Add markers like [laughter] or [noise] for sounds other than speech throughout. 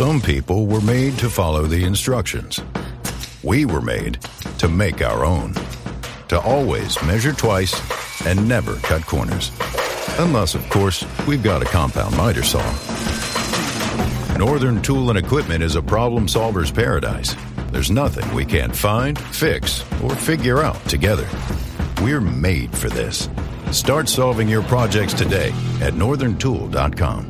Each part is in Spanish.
Some people were made to follow the instructions. We were made to make our own. To always measure twice and never cut corners. Unless, of course, we've got a compound miter saw. Northern Tool and Equipment is a problem solver's paradise. There's nothing we can't find, fix, or figure out together. We're made for this. Start solving your projects today at northerntool.com.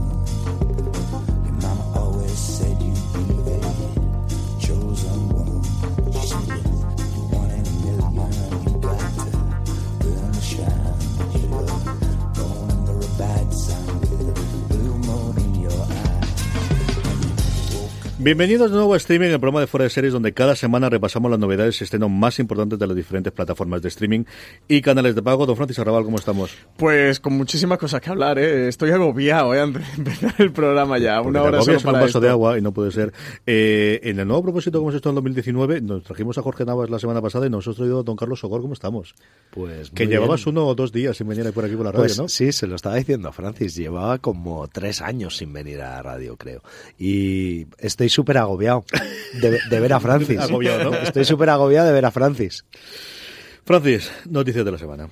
Bienvenidos de nuevo a Streaming, el programa de Fuera de Series, donde cada semana repasamos las novedades y estrenos más importantes de las diferentes plataformas de streaming y canales de pago. Don Francis Arrabal, ¿cómo estamos? Pues con muchísimas cosas que hablar, ¿eh? Estoy agobiado, ¿eh? Antes de empezar el programa ya. Una hora solo para un vaso esto. de agua y no puede ser. Eh, en el nuevo propósito que hemos hecho en 2019, nos trajimos a Jorge Navas la semana pasada y nos hemos traído a Don Carlos Sogor. ¿Cómo estamos? Pues Que muy llevabas bien. uno o dos días sin venir por aquí por la radio, Pues ¿no? sí, se lo estaba diciendo Francis. Llevaba como tres años sin venir a la radio, creo. Y estoy súper agobiado de, de ver a [laughs] Francis. Agobiado, ¿no? Estoy súper agobiado de ver a Francis. Francis, noticias de la semana.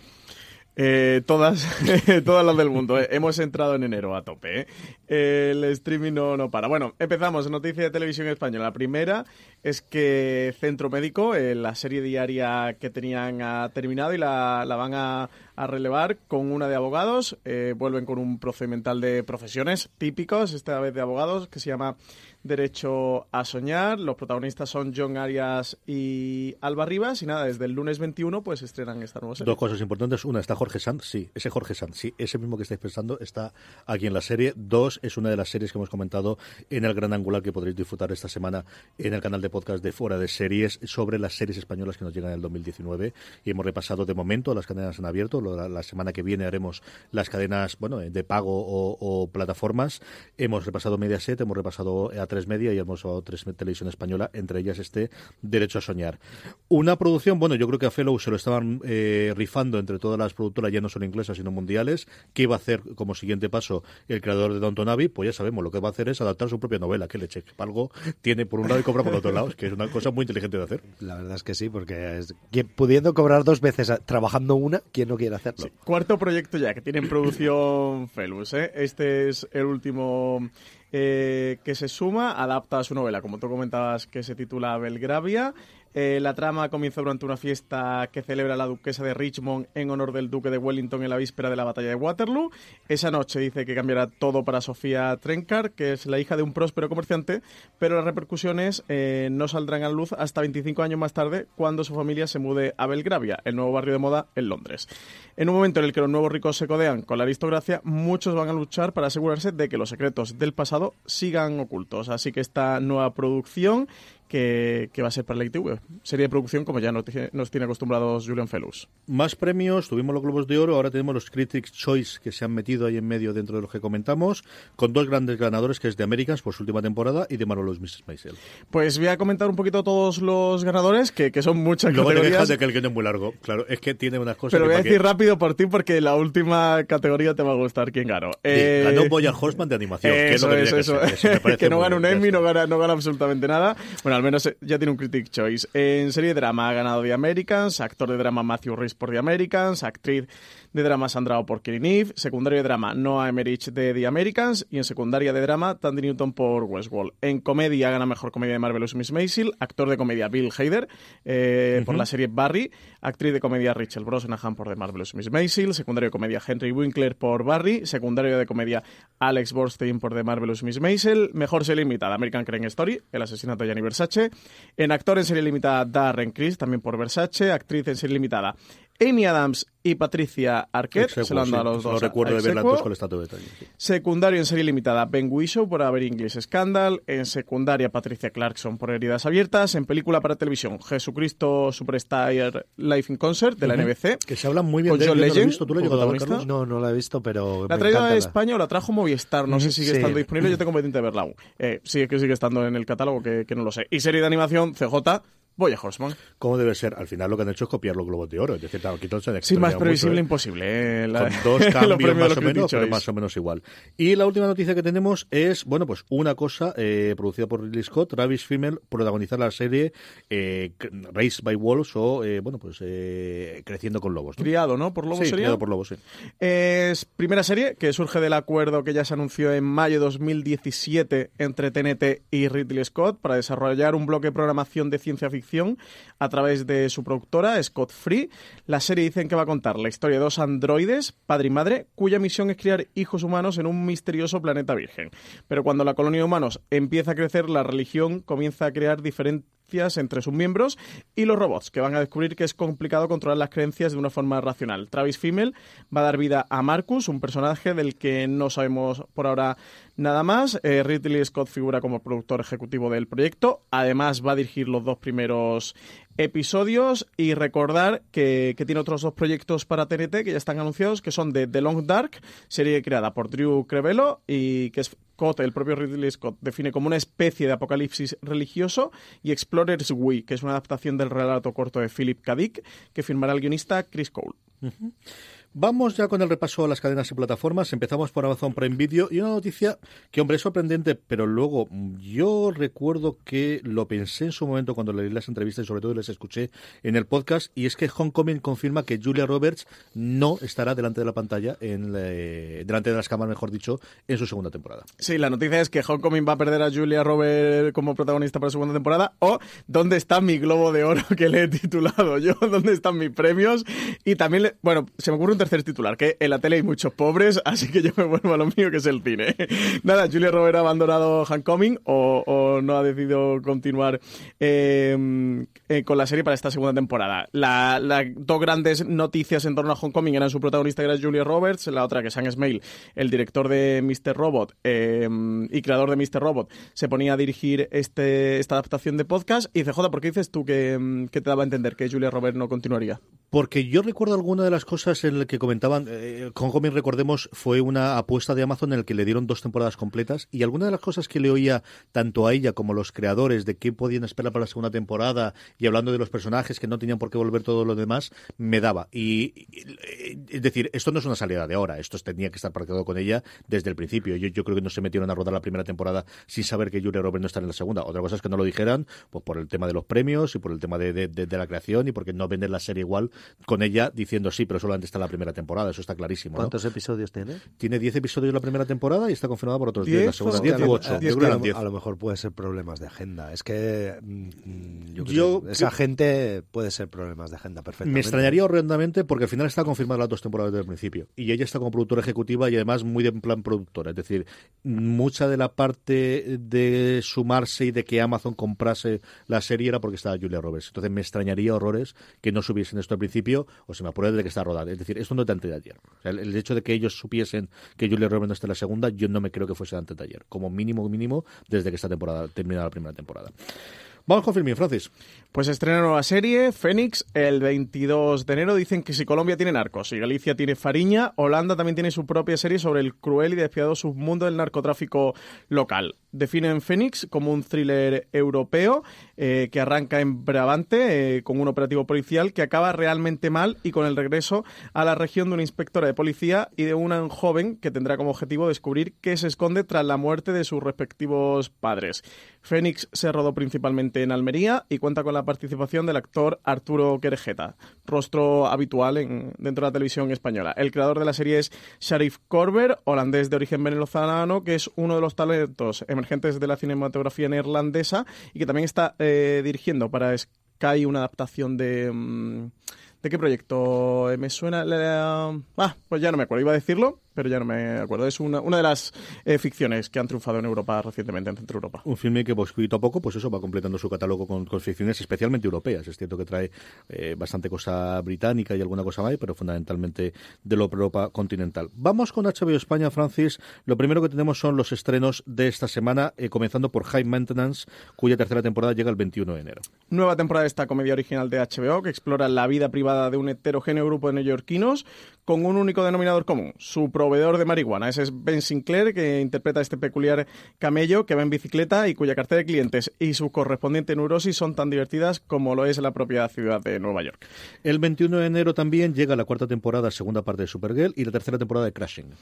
Eh, todas, [laughs] todas las del mundo. eh. Hemos entrado en enero a tope. eh. El streaming no, no para. Bueno, empezamos. Noticia de televisión española. La primera es que Centro Médico, eh, la serie diaria que tenían ha terminado y la, la van a, a relevar con una de abogados. Eh, vuelven con un procedimental de profesiones típicos, esta vez de abogados, que se llama Derecho a Soñar. Los protagonistas son John Arias y Alba Rivas. Y nada, desde el lunes 21 pues estrenan esta nueva serie. Dos cosas importantes. Una, ¿está Jorge Sanz? Sí, ese Jorge Sanz, sí, ese mismo que estáis pensando está aquí en la serie. Dos, es una de las series que hemos comentado en el Gran Angular que podréis disfrutar esta semana en el canal de podcast de Fuera de Series sobre las series españolas que nos llegan en el 2019. Y hemos repasado de momento las cadenas en abierto. La, semana que viene haremos las cadenas bueno de pago o, o plataformas. Hemos repasado Mediaset, hemos repasado A3 Media y hemos repasado tres Televisión Española, entre ellas este Derecho a Soñar. Una producción, bueno, yo creo que a Fellow se lo estaban eh, rifando entre todas las productoras, ya no solo inglesas, sino mundiales. ¿Qué iba a hacer como siguiente paso el creador de Downton Abbey? Pues ya sabemos, lo que va a hacer es adaptar su propia novela. Que leche, que algo tiene por un lado y cobra por otro lado, que es una cosa muy inteligente de hacer. La verdad es que sí, porque es- quien- pudiendo cobrar dos veces trabajando una, ¿quién no quiere hacerlo? Sí, Cuarto proyecto ya que tiene en producción Felus. ¿eh? Este es el último eh, que se suma, adapta a su novela, como tú comentabas, que se titula Belgravia. Eh, la trama comienza durante una fiesta que celebra la duquesa de Richmond en honor del duque de Wellington en la víspera de la batalla de Waterloo. Esa noche dice que cambiará todo para Sofía Trencard, que es la hija de un próspero comerciante, pero las repercusiones eh, no saldrán a luz hasta 25 años más tarde, cuando su familia se mude a Belgravia, el nuevo barrio de moda en Londres. En un momento en el que los nuevos ricos se codean con la aristocracia, muchos van a luchar para asegurarse de que los secretos del pasado sigan ocultos. Así que esta nueva producción que, que va a ser para la ITV. Serie de producción como ya nos, tiene- nos tiene acostumbrados Julian Felus. Más premios, tuvimos los Globos de Oro, ahora tenemos los Critics' Choice que se han metido ahí en medio dentro de los que comentamos, con dos grandes ganadores, que es de Americans por su última temporada y de Marvelous Mrs. Maisel. Pues voy a comentar un poquito todos los ganadores, que, que son muchas Luego te categorías. quejas de que el guion es muy largo. Claro, es que tiene unas cosas Pero voy a decir rápido por ti porque la última categoría te va a gustar quién ganó. Eh, Ganó Boya Horseman de animación, que es lo Eso, que eso, tenía eso. que ser. Eso me [laughs] que no gana un Emmy, no gana, no gana absolutamente nada. Bueno, al menos eh, ya tiene un Critic Choice. En serie de drama ha ganado The Americans, actor de drama Matthew Rhys por The Americans, actriz de drama Sandra por Killing Eve, secundario de drama Noah Emmerich de The Americans y en secundaria de drama Tandy Newton por Westworld. En comedia gana mejor comedia de Marvelous Miss Maisel, actor de comedia Bill Hader eh, por la serie Barry, actriz de comedia Rachel Brosnahan por The Marvelous Miss Maisel, secundario de comedia Henry Winkler por Barry, secundario de comedia Alex Borstein por The Marvelous Miss Maisel, mejor serie limitada American Crime Story, El asesinato de Gianni Versace, en actor en serie limitada Darren Criss, también por Versace, actriz en serie limitada Amy Adams y Patricia Arquette. Se lo han dado a los Lo dos. recuerdo de verla con de detalle. sí. Secundario en serie limitada, Ben Whishaw por haber English Scandal. En secundaria, Patricia Clarkson por Heridas Abiertas. En película para televisión, Jesucristo Superstar Life in Concert de la NBC. Que se habla muy bien Con de John yo no Legend, visto. ¿Tú lo has como llegado a ver, protagonista. Carlos? No, no la he visto, pero. La ha me traído encanta a la- España o la trajo Movistar, no sé si sigue Sí. estando disponible, yo tengo pendiente de verla aún. Eh, sí, es que sigue estando en el catálogo, que, que no lo sé. Y serie de animación, CJ, Voy a Horseman. ¿Cómo debe ser? Al final lo que han hecho es copiar los globos de oro. Es decir, aquí todo se Sí, más previsible mucho, ¿eh? imposible. eh, la- Con dos [laughs] cambios más o menos, pero más o menos igual. Y la última noticia que tenemos es, bueno, pues una cosa eh, producida por Ridley Scott, Travis Fimmel, protagonizar la serie eh, Raised by Wolves o, eh, bueno, pues eh, Creciendo con Lobos. ¿no? Criado, ¿no? Por Lobo sí, sería. criado por Lobos, sí. Es primera serie que surge del acuerdo que ya se anunció en mayo de 2017 entre TNT y Ridley Scott para desarrollar un bloque de programación de ciencia ficción a través de su productora, Scott Free. La serie dicen que va a contar la historia de dos androides, padre y madre, cuya misión es criar hijos humanos en un misterioso planeta virgen. Pero cuando la colonia de humanos empieza a crecer, la religión comienza a crear diferentes entre sus miembros y los robots, que van a descubrir que es complicado controlar las creencias de una forma racional. Travis Fimmel va a dar vida a Marcus, un personaje del que no sabemos por ahora nada más. Eh, Ridley Scott figura como productor ejecutivo del proyecto. Además, va a dirigir los dos primeros episodios y recordar que, tiene otros dos proyectos para TNT que ya están anunciados, que son de The Long Dark, serie creada por Drew Crevello y que Scott, el propio Ridley Scott, define como una especie de apocalipsis religioso y Explorers We, que es una adaptación del relato corto de Philip K. Dick que firmará el guionista Chris Cole. Vamos ya con el repaso a las cadenas y plataformas. Empezamos por Amazon Prime Video y una noticia que, hombre, es sorprendente, pero luego yo recuerdo que lo pensé en su momento cuando leí las entrevistas y sobre todo les escuché en el podcast y es que Homecoming confirma que Julia Roberts no estará delante de la pantalla, en la- delante de las cámaras, mejor dicho, en su segunda temporada. Sí, la noticia es que Homecoming va a perder a Julia Roberts como protagonista para la segunda temporada o ¿dónde está mi globo de oro que le he titulado yo? [laughs] ¿Dónde están mis premios? Y también, le- bueno, se me ocurre un tercer titular, que en la tele hay muchos pobres, [laughs] así que yo me vuelvo a lo mío, que es el cine. [laughs] Nada, Julia Roberts ha abandonado Homecoming o, o no ha decidido continuar eh, eh, con la serie para esta segunda temporada. La- Las dos grandes noticias en torno a Homecoming eran su protagonista, que era Julia Roberts, la otra que Sam Smale, el director de Mr. Robot eh, y creador de Mr. Robot, se ponía a dirigir este, esta adaptación de podcast. Y CJ, ¿por qué dices tú que, que te daba a entender que Julia Roberts no continuaría? Porque yo recuerdo alguna de las cosas en que comentaban, eh, Homecoming, recordemos, fue una apuesta de Amazon en la que le dieron dos temporadas completas y alguna de las cosas que le oía tanto a ella como a los creadores de qué podían esperar para la segunda temporada y hablando de los personajes que no tenían por qué volver todo lo demás, me daba. Y, es decir, esto no es una salida de ahora, esto tenía que estar pactado con ella desde el principio. Yo, yo creo que no se metieron a rodar la primera temporada sin saber que Julia Roberts no está en la segunda. Otra cosa es que no lo dijeran, pues por el tema de los premios y por el tema de, de- de- la creación y porque no venden la serie igual con ella diciendo sí, pero solamente está la primera temporada, eso está clarísimo. ¿no? ¿Cuántos episodios tiene? Tiene 10 episodios la primera temporada y está confirmada por otros 10 la ¿Diez segunda. o 10 u diez? 8. Ah, Yo diez creo que a, lo, 10. a lo mejor puede ser problemas de agenda. Es que mm, mm, yo esa gente puede ser problemas de agenda perfectamente. Me extrañaría horrendamente porque al final está confirmada las dos temporadas desde el principio. Y ella está como productora ejecutiva y además muy de en plan productora. Es decir, mucha de la parte de sumarse y de que Amazon comprase la serie era porque estaba Julia Roberts. Entonces me extrañaría horrores que no subiesen esto al principio o se me apure de que está rodada. Es decir, esto no es de antes de ayer. El, hecho de que ellos supiesen que Julia Roberts no está en la segunda, yo no me creo que fuese antes de ayer. Como mínimo, mínimo, desde que esta temporada termina la primera temporada. Vamos con Filmin, Francis. Pues estrena nueva serie, Fénix, el 22 de enero. Dicen que si Colombia tiene narcos y Galicia tiene Fariña, Holanda también tiene su propia serie sobre el cruel y despiadado submundo del narcotráfico local. Definen Fénix como un thriller europeo eh, que arranca en Brabante eh, con un operativo policial que acaba realmente mal y con el regreso a la región de una inspectora de policía y de una joven que tendrá como objetivo descubrir qué se esconde tras la muerte de sus respectivos padres. Fénix se rodó principalmente en Almería y cuenta con la participación del actor Arturo Querejeta, rostro habitual en- dentro de la televisión española. El creador de la serie es Sharif Corber, holandés de origen venezolano, que es uno de los talentos emergentes de la cinematografía neerlandesa y que también está eh, dirigiendo para Sky una adaptación de... mm, ¿De qué proyecto? Eh, Me suena... la- Ah, pues ya no me acuerdo, iba a decirlo, pero ya no me acuerdo. Es una, una de las eh, ficciones que han triunfado en Europa recientemente, en Centro Europa. Un filme que poquito a poco, pues eso, va completando su catálogo con, con ficciones especialmente europeas. Es cierto que trae eh, bastante cosa británica y alguna cosa más, pero fundamentalmente de la Europa continental. Vamos con HBO España, Francis. Lo primero que tenemos son los estrenos de esta semana, eh, comenzando por High Maintenance, cuya tercera temporada llega el 21 de enero. Nueva temporada de esta comedia original de HBO que explora la vida privada de un heterogéneo grupo de neoyorquinos con un único denominador común, su proveedor de marihuana. Ese es Ben Sinclair, que interpreta a este peculiar camello que va en bicicleta y cuya cartera de clientes y su correspondiente neurosis son tan divertidas como lo es la propia ciudad de Nueva York. El 21 de enero también llega la cuarta temporada, segunda parte de Supergirl y la tercera temporada de Crashing.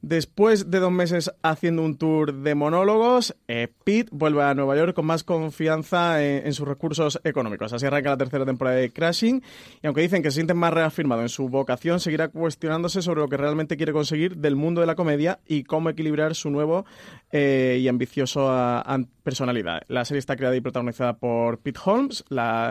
Después de dos meses haciendo un tour de monólogos, eh, Pete vuelve a Nueva York con más confianza en, en, sus recursos económicos. Así arranca la tercera temporada de Crashing y aunque dicen que se sienten más reafirmado en su vocación, seguirá cuestionándose sobre lo que realmente quiere conseguir del mundo de la comedia y cómo equilibrar su nuevo eh, y ambicioso a, a personalidad. La serie está creada y protagonizada por Pete Holmes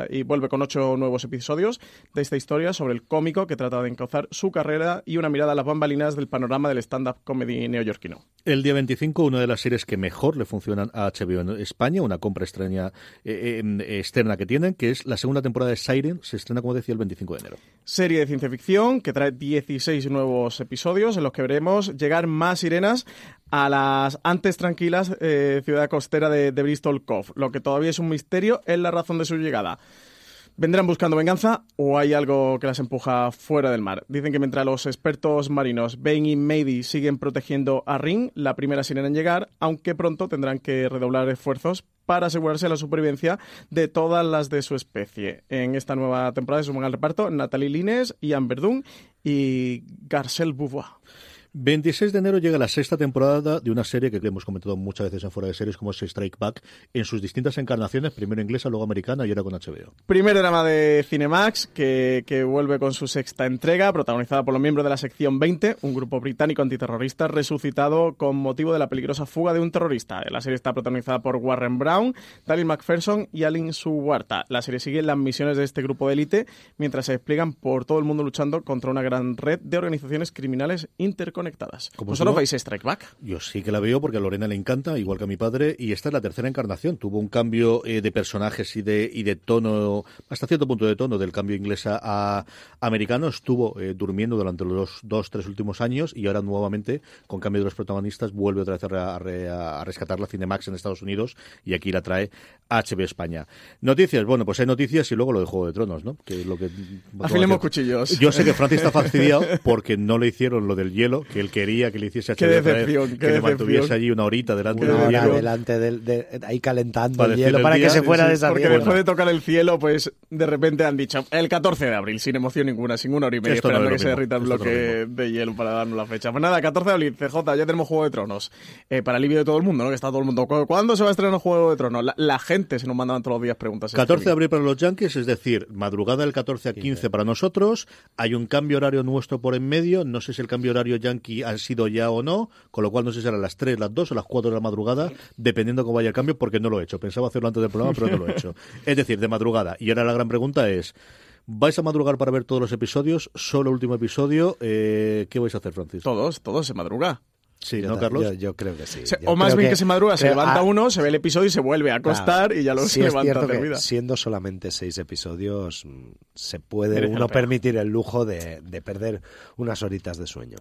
y vuelve con ocho nuevos episodios de esta historia sobre el cómico que trata de encauzar su carrera y una mirada a las bambalinas del panorama del stand-up comedy neoyorquino. El día 25, una de las series que mejor le funcionan a HBO en España, una compra extraña, eh, eh, externa que tienen, que es la segunda temporada de Siren, se estrena, como decía, el 25 de enero. Serie de ciencia ficción que trae 16 nuevos episodios en los que veremos llegar más sirenas a las antes tranquilas eh, ciudad costera de, de Bristol Cove. Lo que todavía es un misterio es la razón de su llegada. ¿Vendrán buscando venganza o hay algo que las empuja fuera del mar? Dicen que mientras los expertos marinos Bane y Mady siguen protegiendo a Ring, la primera sirena en llegar, aunque pronto tendrán que redoblar esfuerzos para asegurarse la supervivencia de todas las de su especie. En esta nueva temporada se suman al reparto Natalie Lines, Ian Verdun y Garcelle Beauvoir. 26 de enero llega la sexta temporada de una serie que hemos comentado muchas veces en fuera de series como es Strike Back en sus distintas encarnaciones, primero inglesa, luego americana y ahora con HBO. Primer drama de Cinemax que, que, vuelve con su sexta entrega, protagonizada por los miembros de la sección 20, un grupo británico antiterrorista resucitado con motivo de la peligrosa fuga de un terrorista. La serie está protagonizada por Warren Brown, Daryl McPherson y Alin Suwarta. La serie sigue las misiones de este grupo de élite mientras se despliegan por todo el mundo luchando contra una gran red de organizaciones criminales interconectadas conectadas. ¿Vosotros veis Strike Back? Yo sí que la veo porque a Lorena le encanta, igual que a mi padre, y esta es la tercera encarnación. Tuvo un cambio eh, de personajes y de, y de tono, hasta cierto punto de tono, del cambio inglesa a americano. Estuvo eh, durmiendo durante los dos, tres últimos años y ahora nuevamente, con cambio de los protagonistas, vuelve otra vez a, a, a rescatar la Cinemax en Estados Unidos y aquí la trae HBO España. Noticias, bueno, pues hay noticias y luego lo de Juego de Tronos, ¿no? Que es lo que... Afilemos cuchillos. Yo sé que Francis está fastidiado porque no le hicieron lo del hielo, que él quería que le hiciese a qué decepción, qué que le mantuviese allí una horita delante una del hora hielo. delante del, de, ahí calentando Para el hielo el para día, que se fuera sí, de esa Porque después de tocar el cielo, pues de repente han dicho el 14 de abril, sin emoción ninguna, sin una hora y media, Esto no esperando es que se derrita el no bloque lo de hielo para darnos la fecha. Pues nada, 14 de abril, CJ, ya tenemos Juego de Tronos. Eh, para alivio de todo el mundo, ¿no? Que está todo el mundo. ¿cu- ¿Cuándo se va a estrenar Juego de Tronos? La, la gente se nos mandaban todos los días preguntas. en 14 de abril para los Yankees, es decir, madrugada del 14 a 15 para nosotros. Hay un cambio horario nuestro por en medio. No sé si el cambio horario Yankee ha sido ya o no, con lo cual no sé si serán las 3, las 2 o las 4 de la madrugada, dependiendo cómo vaya el cambio, porque no lo he hecho. Pensaba hacerlo antes del programa, pero no lo he hecho. [laughs] Es decir, de madrugada. Y ahora la gran pregunta es. ¿Vais a madrugar para ver todos los episodios? ¿Solo el último episodio? Eh, ¿Qué vais a hacer, Francis? Todos, todos se madruga. Sí, Yo ¿no, Carlos? Yo, yo creo que sí. Se- Yo o más bien que, se madruga, se levanta ah, uno, se ve el episodio y se vuelve a acostar claro. y ya luego Sí se levanta que vida. siendo solamente seis episodios, mm, se puede uno permitir el lujo de, de perder unas horitas de sueño.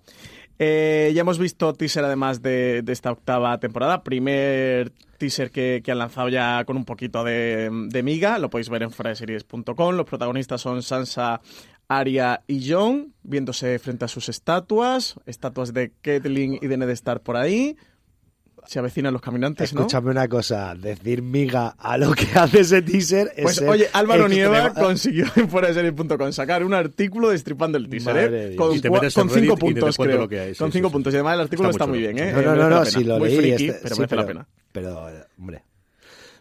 Eh, ya hemos visto teaser además de, esta octava temporada. Primer teaser que, que han lanzado ya con un poquito de, de miga. Lo podéis ver en fraseries.com. Los protagonistas son Sansa, Arya y Jon, viéndose frente a sus estatuas. Estatuas de Catelyn y de Ned Stark por ahí. Se avecinan los caminantes, ¿no? Escúchame una cosa, decir miga a lo que [laughs] hace ese teaser es Pues ser oye, Álvaro Nieva extrema- consiguió en fueraseries.com sacar un artículo destripando el teaser, Madre ¿eh? de Con, con cinco puntos, creo. lo que hay, sí, con sí, cinco sí. puntos. Y además el artículo Está está, muy bien, ¿eh? No, no, no, no, si lo Muy leí, friki, este- pero merece la pena. Pero, hombre,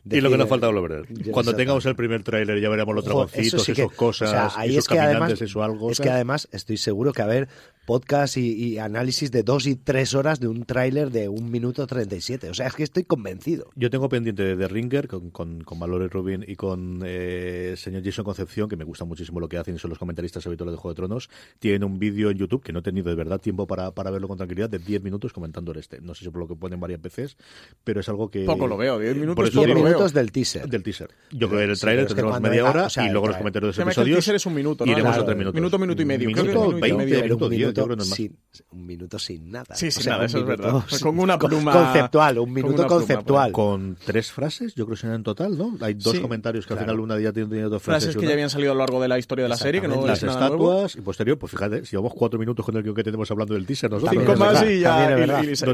y lo que nos falta volver. Yo- Cuando tengamos el primer tráiler ya veremos los dragoncitos, sí esos cosas, o sea, ahí esos es que además, caminantes, eso algo. es que además estoy seguro que a ver podcast y, y análisis de dos y tres horas de un tráiler de un minuto 37. O sea, es que estoy convencido. Yo tengo pendiente de The Ringer con, con, con Rubin y con eh, el señor Jason Concepción, que me gusta muchísimo lo que hacen y son los comentaristas habituales de Juego de Tronos. Tienen un vídeo en YouTube que no he tenido de verdad tiempo para, para verlo con tranquilidad de 10 minutos comentando el este. No sé si por lo que ponen varias veces, pero es algo que. Poco lo veo, 10 minutos Por eso poco Diez lo veo. Minutos del teaser. Del teaser. Yo creo que en el Sí, es que tendremos media hora o sea, y luego los comentarios de los que el episodios. teaser es un minuto, ¿no? Iremos Claro, a tres minutos. minuto, minuto y medio. Creo que Minuto, minuto y 20, medio. minuto un 10, minuto creo sin, un minuto sin nada. Sí, O sin sea, nada, eso es verdad. sin- Con una pluma- Conceptual, un con minuto pluma, conceptual. Con tres frases, yo creo que serán en total, ¿no? Hay dos Sí, comentarios que al final una ya tiene tiene dos frases. Frases que ya habían salido a lo largo de la historia de la serie, que no las estatuas y posterior, pues fíjate, si llevamos cuatro minutos con el guion que tenemos hablando del teaser nosotros. Cinco más y ya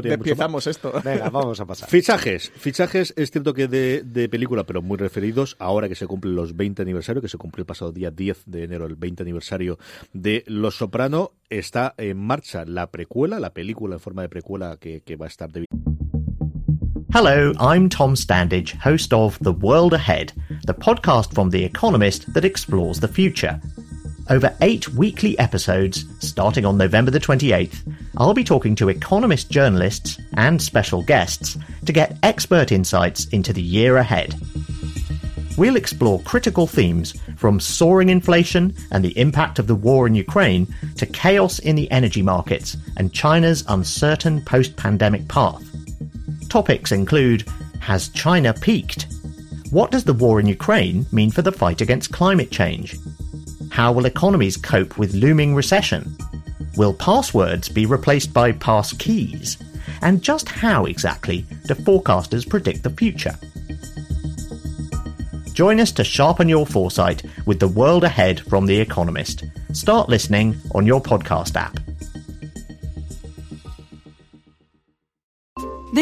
despiezamos esto. Venga, vamos a pasar. Fichajes, fichajes es cierto que de, de película, pero muy referidos, ahora que se cumplen los 20 aniversarios, que se cumplió el pasado día 10 de enero, el 20 aniversario de Los Soprano, está en marcha la precuela, la película en forma de precuela que, que va a estar de Hello, I'm Tom Standage, host of The World Ahead, the podcast from The Economist that explores the future. Over eight weekly episodes, starting on November the 28th, I'll be talking to Economist journalists and special guests to get expert insights into the year ahead. We'll explore critical themes from soaring inflation and the impact of the war in Ukraine to chaos in the energy markets and China's uncertain post pandemic path. Topics include Has China peaked? What does the war in Ukraine mean for the fight against climate change? How will economies cope with looming recession? Will passwords be replaced by pass keys? And just how exactly do forecasters predict the future? Join us to sharpen your foresight with the world ahead from The Economist. Start listening on your podcast app.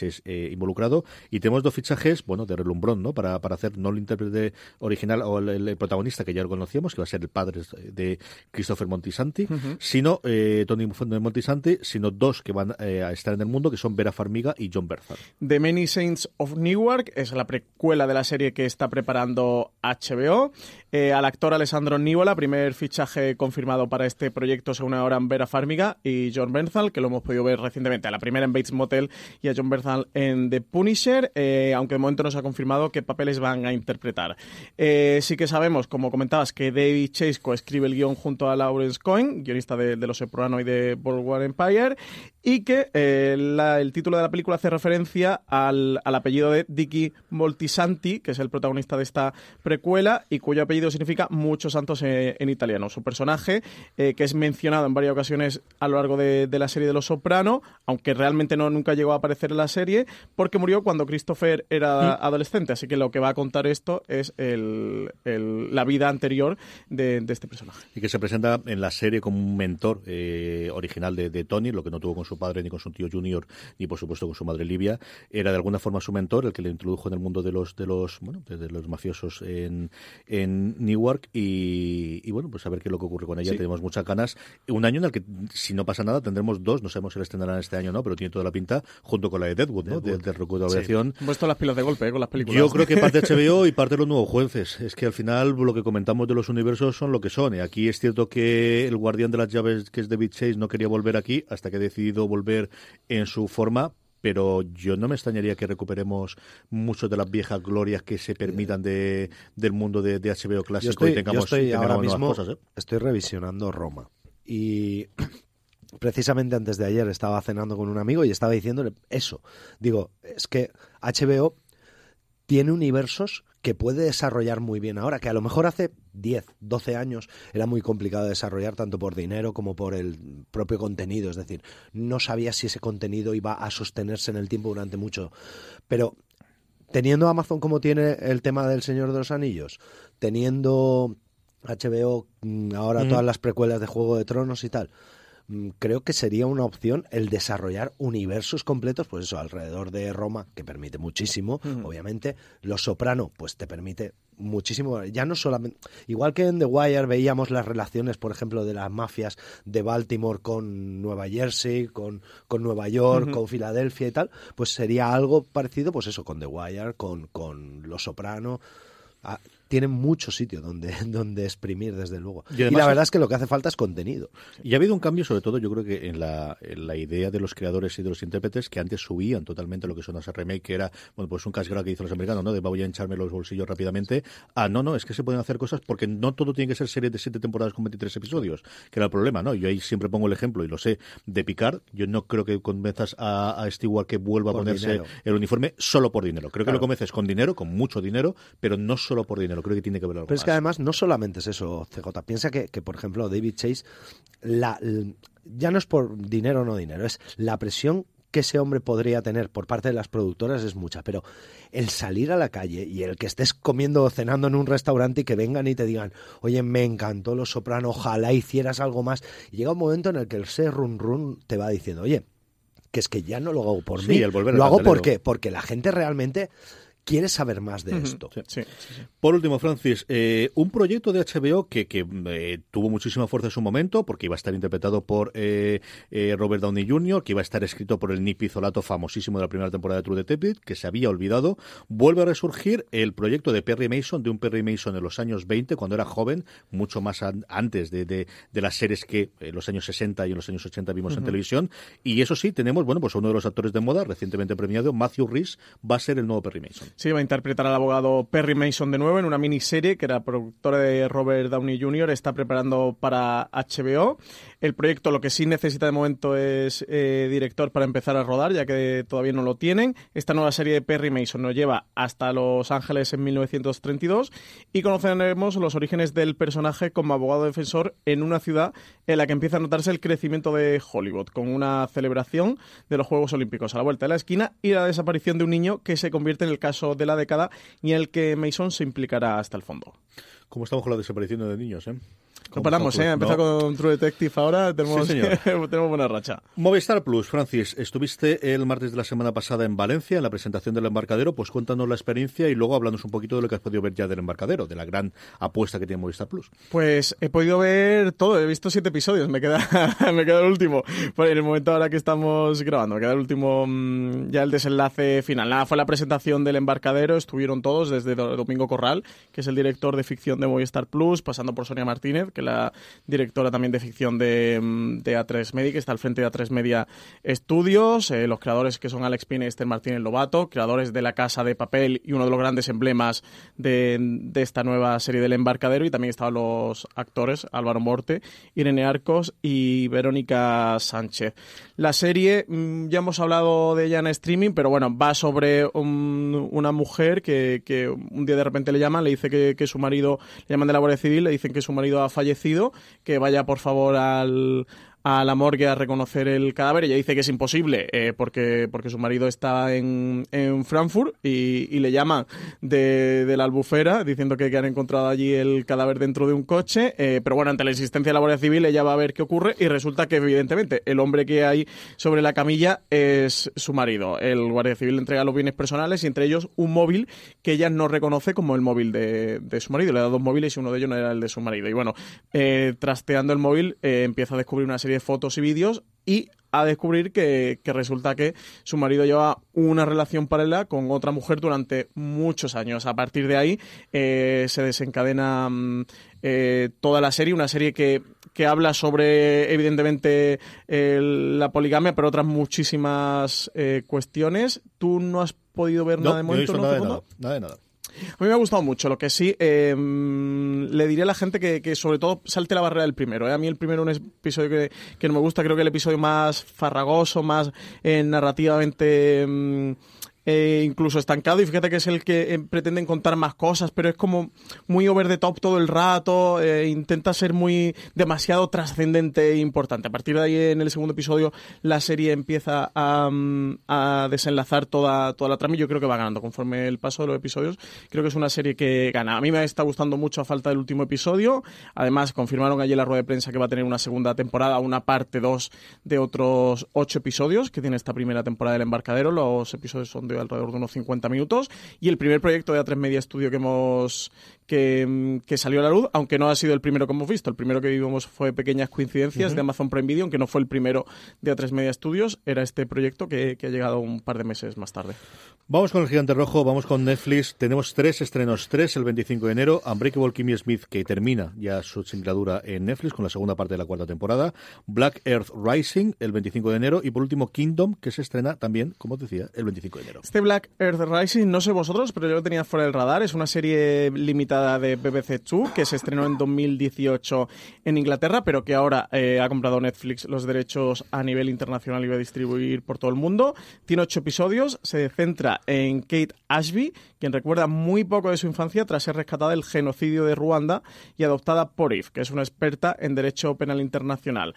Eh, involucrado. Y tenemos dos fichajes bueno de relumbrón no para, para hacer no el intérprete original o el, el protagonista que ya lo conocíamos que va a ser el padre de Christopher Montisanti sino eh, Tony Montisanti sino dos que van eh, a estar en el mundo que son Vera Farmiga y John Berthal. The Many Saints of Newark es la precuela de la serie que está preparando HBO. Eh, al actor Alessandro Nivola, primer fichaje confirmado para este proyecto según ahora en Vera Farmiga y John Bernthal, que lo hemos podido ver recientemente a la primera en Bates Motel y a John Bernthal en The Punisher, eh, aunque de momento no se ha confirmado qué papeles van a interpretar. Eh, sí que sabemos, como comentabas, que David Chase coescribe el guion junto a Lawrence Cohen, guionista de, de Los Soprano y de Boardwalk Empire, y que eh, la- el título de la película hace referencia al, al apellido de Dicky Moltisanti, que es el protagonista de esta precuela y cuyo apellido significa muchos santos eh, en italiano. Su personaje, eh, que es mencionado en varias ocasiones a lo largo de, de la serie de Los Soprano, aunque realmente no nunca llegó a aparecer en la serie, porque murió cuando Christopher era adolescente. Así que lo que va a contar esto es el- el- la vida anterior de, de este personaje. y que se presenta en la serie como un mentor eh, original de, de Tony, lo que no tuvo con su padre ni con su tío Junior ni por supuesto con su madre Livia, era de alguna forma su mentor, el que le introdujo en el mundo de los de los bueno de, de los mafiosos en, en Newark y, y, bueno pues a ver qué es lo que ocurre con ella, Sí. tenemos muchas ganas, un año en el que si no pasa nada tendremos dos, no sabemos si la estrenarán este año o no, pero tiene toda la pinta junto con la de Deadwood, ¿no? de, de de Aviación. Han puesto las pilas de golpe eh, con las películas. Yo creo que parte [laughs] de HBO y parte de los nuevos jueces. Es que al final lo que comentamos de los universos son lo que son. Y aquí es cierto que el guardián de las llaves, que es David Chase, no quería volver aquí hasta que ha decidido volver en su forma. Pero yo no me extrañaría que recuperemos muchas de las viejas glorias que se permitan de, del mundo de, de HBO clásico estoy, y tengamos, yo estoy tengamos ahora mismo cosas. ¿eh? estoy revisionando Roma y [clears throat] precisamente antes de ayer estaba cenando con un amigo y estaba diciéndole eso. Digo, es que HBO tiene universos que puede desarrollar muy bien ahora, que a lo mejor hace 10, 12 años era muy complicado de desarrollar tanto por dinero como por el propio contenido, es decir, no sabía si ese contenido iba a sostenerse en el tiempo durante mucho, pero teniendo Amazon como tiene el tema del Señor de los Anillos, teniendo HBO mm, ahora todas las precuelas de Juego de Tronos y tal, creo que sería una opción el desarrollar universos completos, pues eso, alrededor de Roma, que permite muchísimo, obviamente. Los Soprano, pues te permite muchísimo. Ya no solamente. Igual que en The Wire veíamos las relaciones, por ejemplo, de las mafias de Baltimore con Nueva Jersey, con, con Nueva York, con Filadelfia y tal, pues sería algo parecido, pues eso, con The Wire, con, con Los Soprano. Tienen mucho sitio donde, [laughs] donde exprimir, desde luego. Y la verdad es que lo que hace falta es contenido. Y ha habido un cambio, sobre todo, yo creo que en la, en la idea de los creadores y de los intérpretes que antes subían totalmente lo que son ese remake, que era, bueno, pues un cash grab que hizo los americanos, ¿no? De voy a hincharme los bolsillos rápidamente. Ah, no, no, es que se pueden hacer cosas porque no todo tiene que ser serie de siete temporadas con 23 episodios, que era el problema, ¿no? Yo ahí siempre pongo el ejemplo, y lo sé, de Picard. Yo no creo que convenzas a, a Stewart que vuelva a ponerse dinero. el uniforme solo por dinero. Creo que lo convences con dinero, con mucho dinero, pero no solo por dinero. Creo que tiene que ver algo Pero es que además no solamente es eso, CJ. Piensa que, que, por ejemplo, David Chase, la, ya no es por dinero o no dinero, es la presión que ese hombre podría tener por parte de las productoras es mucha, pero el salir a la calle y el que estés comiendo o cenando en un restaurante y que vengan y te digan, oye, me encantó Los Soprano, ojalá hicieras algo más, y llega un momento en el que el ser run run te va diciendo, oye, que es que ya no lo hago por Sí, mí, el volver lo hago porque porque la gente realmente quiere saber más de esto. Sí, sí, sí. Por último, Francis, eh, un proyecto de HBO que, que, eh, tuvo muchísima fuerza en su momento, porque iba a estar interpretado por eh, eh, Robert Downey Jr., que iba a estar escrito por el Nick Pizzolato, famosísimo de la primera temporada de True Detective, que se había olvidado. Vuelve a resurgir el proyecto de Perry Mason, de un Perry Mason en los años 20, cuando era joven, mucho más an- antes de, de, de las series que en los años 60 y en los años 80 vimos en televisión. Y eso sí, tenemos, bueno, pues uno de los actores de moda, recientemente premiado, Matthew Rhys, va a ser el nuevo Perry Mason. Sí, va a interpretar al abogado Perry Mason de nuevo en una miniserie que era productora de Robert Downey Jr. Está preparando para HBO. El proyecto lo que sí necesita de momento es eh, director para empezar a rodar, ya que todavía no lo tienen. Esta nueva serie de Perry Mason nos lleva hasta Los Ángeles en 1932 y conoceremos los orígenes del personaje como abogado defensor en una ciudad en la que empieza a notarse el crecimiento de Hollywood, con una celebración de los Juegos Olímpicos a la vuelta de la esquina y la desaparición de un niño que se convierte en el caso de la década y en el que Mason se implicará hasta el fondo. ¿Cómo estamos con la desaparición de niños, eh? No paramos, ¿eh? No. empezado con True Detective ahora, tenemos, Sí, [laughs] tenemos buena racha. Movistar Plus, Francis, estuviste el martes de la semana pasada en Valencia en la presentación del embarcadero, pues cuéntanos la experiencia y luego háblanos un poquito de lo que has podido ver ya del embarcadero, de la gran apuesta que tiene Movistar Plus. Pues he podido ver todo, he visto siete episodios, me queda, [laughs] me queda el último. En el momento ahora que estamos grabando, me queda el último, mm, ya el desenlace final. Nada, fue la presentación del embarcadero, estuvieron todos, desde Do- Domingo Corral, que es el director de ficción de Movistar Plus, pasando por Sonia Martínez, que es la directora también de ficción de, mm, de A3 Media, que está al frente de A3 Media Estudios, eh, los creadores que son Alex Pine y Esther Martínez Lobato, creadores de La Casa de Papel y uno de los grandes emblemas de, de esta nueva serie del embarcadero, y también estaban los actores Álvaro Morte, Irene Arcos y Verónica Sánchez. La serie, mm, ya hemos hablado de ella en streaming, pero bueno, va sobre un- una mujer que, que un día de repente le llaman, le dice que, que su marido, le llaman de la Guardia Civil, le dicen que su marido ha fallecido, que vaya por favor al a la morgue a reconocer el cadáver. Ella dice que es imposible eh, porque, porque su marido está en, en Frankfurt y, y le llaman de, de la albufera diciendo que, han encontrado allí el cadáver dentro de un coche. eh, pero bueno, ante la insistencia de la Guardia Civil, ella va a ver qué ocurre y resulta que, evidentemente, el hombre que hay sobre la camilla es su marido. El Guardia Civil le entrega los bienes personales y entre ellos un móvil que ella no reconoce como el móvil de, de su marido. Le da dos móviles y uno de ellos no era el de su marido. Y bueno, eh, trasteando el móvil, empieza a descubrir una serie de fotos y vídeos y a descubrir que, que resulta que su marido lleva una relación paralela con otra mujer durante muchos años. A partir de ahí eh, se desencadena mm, eh, toda la serie, una serie que, que habla sobre, evidentemente, el- la poligamia, pero otras muchísimas eh, cuestiones. ¿Tú no has podido ver nada de no he momento? visto ¿no, nada de Fernando? nada, nada de nada. A mí me ha gustado mucho. Lo que sí, mm, le diría a la gente que, que sobre todo salte la barrera del primero. ¿eh? A mí el primero es un episodio que, que no me gusta. Creo que el episodio más farragoso, más eh, narrativamente mm, eh, incluso estancado y fíjate que es el que eh, pretenden contar más cosas, pero es como muy over the top todo el rato, eh, intenta ser muy demasiado trascendente e importante. A partir de ahí en el segundo episodio la serie empieza a, mm, a desenlazar toda, toda la trama y yo creo que va ganando conforme el paso de los episodios. Creo que es una serie que gana. A mí me está gustando mucho a falta del último episodio. Además, confirmaron ayer la rueda de prensa que va a tener una segunda temporada, una parte 2 de otros ocho episodios que tiene esta primera temporada del embarcadero. Los episodios son de alrededor de unos 50 minutos. Y el primer proyecto de A3 Media Studio que hemos que, que, salió a la luz, aunque no ha sido el primero que hemos visto. El primero que vimos fue Pequeñas Coincidencias uh -huh. de Amazon Prime Video, aunque no fue el primero de A3 Media Studios. Era este proyecto que, que ha llegado un par de meses más tarde. Vamos con el gigante rojo, vamos con Netflix. Tenemos tres estrenos, tres el 25 de enero. Unbreakable Kimmy Smith, que termina ya su singladura en Netflix con la segunda parte de la cuarta temporada. Black Earth Rising, el 25 de enero. Y por último, Kingdom, que se estrena también, como os decía, el 25 de enero. Este Black Earth Rising, no sé vosotros, pero yo lo tenía fuera del radar. Es una serie limitada de BBC Two que se estrenó en 2018 en Inglaterra, pero que ahora eh, ha comprado Netflix los derechos a nivel internacional y va a distribuir por todo el mundo. Tiene ocho episodios, se centra en Kate Ashby, quien recuerda muy poco de su infancia tras ser rescatada del genocidio de Ruanda y adoptada por IF, que es una experta en derecho penal internacional.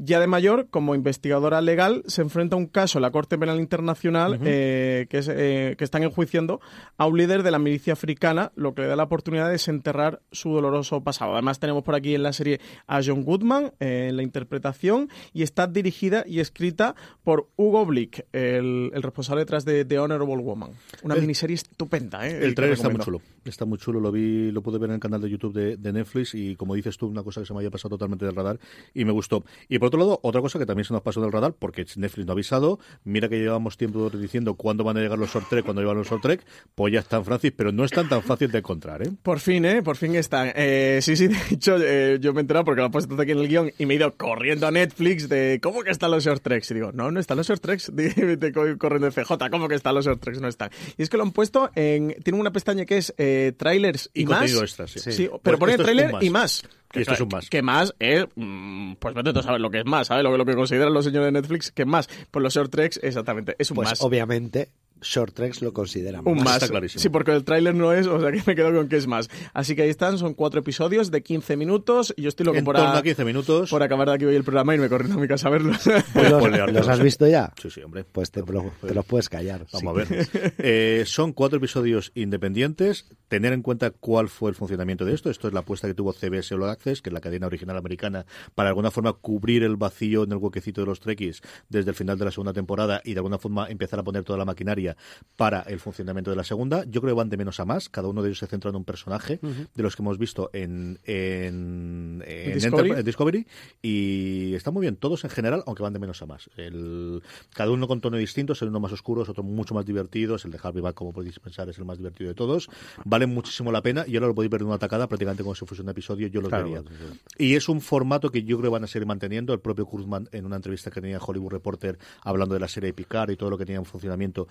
Ya de mayor, como investigadora legal, se enfrenta a un caso en la Corte Penal Internacional uh -huh. eh, que, es, eh, que están enjuiciando a un líder de la milicia africana, lo que le da la oportunidad de desenterrar su doloroso pasado. Además, tenemos por aquí en la serie a John Goodman eh, en la interpretación y está dirigida y escrita por Hugo Blick, el, el responsable detrás de The Honorable Woman. Una el, miniserie estupenda. ¿eh? El trailer está muy chulo. Está muy chulo. Lo vi, lo pude ver en el canal de YouTube de, de, Netflix y, como dices tú, una cosa que se me había pasado totalmente del radar y me gustó. Y por otro lado, otra cosa que también se nos pasó del radar, porque Netflix no ha avisado, mira que llevamos tiempo diciendo cuándo van a llegar los short trek, cuándo llegan los short trek, pues ya están, Francis, pero no están tan fáciles de encontrar, ¿eh? Por fin, ¿eh? Por fin están. Eh, sí, sí, de hecho, eh, yo me he enterado porque lo he puesto aquí en el guion y me he ido corriendo a Netflix de ¿cómo que están los short treks? Y digo, no, no están los short treks, [laughs] corriendo de CJ, ¿cómo que están los short treks? No están. Y es que lo han puesto en, tienen una pestaña que es eh, trailers y, y más. Extra, sí. sí. sí pero pues pone trailer y más. Que, esto es un más. Que más es, mmm, pues vete tú a saber lo que es más, ¿sabes? Lo, lo que consideran los señores de Netflix, que más. Pues los short treks, exactamente, es un pues más. obviamente Short Treks lo consideran un más. Está clarísimo. Sí, porque el tráiler no es, o sea que me quedo con que es más. Así que ahí están, son cuatro episodios de 15 minutos y yo estoy loco en por, torno a 15 minutos. por acabar de aquí hoy el programa y me corriendo a mi casa a verlos. Pues los, [laughs] ¿Los, has visto ya? Sí, sí, hombre. Pues te, lo, te los puedes callar. Vamos sí. a ver. [laughs] eh, son cuatro episodios independientes. Tener en cuenta cuál fue el funcionamiento de esto. Esto es la apuesta que tuvo CBS All Access, que es la cadena original americana, para de alguna forma cubrir el vacío en el huequecito de los Trekkies desde el final de la segunda temporada y de alguna forma empezar a poner toda la maquinaria para el funcionamiento de la segunda. Yo creo que van de menos a más. Cada uno de ellos se centra en un personaje uh -huh. de los que hemos visto en, en, en Discovery? Y está muy bien. Todos en general, aunque van de menos a más. El, cada uno con tono distinto. El uno más oscuro, otro mucho más divertido. El de Harvey Back, como podéis pensar, es el más divertido de todos. Valen muchísimo la pena. Y ahora lo podéis ver en una tacada, prácticamente como si fuese un episodio. Yo los claro, vería. sí. Y es un formato que yo creo que van a seguir manteniendo. El propio Kurzman, en una entrevista que tenía Hollywood Reporter, hablando de la serie Picard y todo lo que tenía en funcionamiento,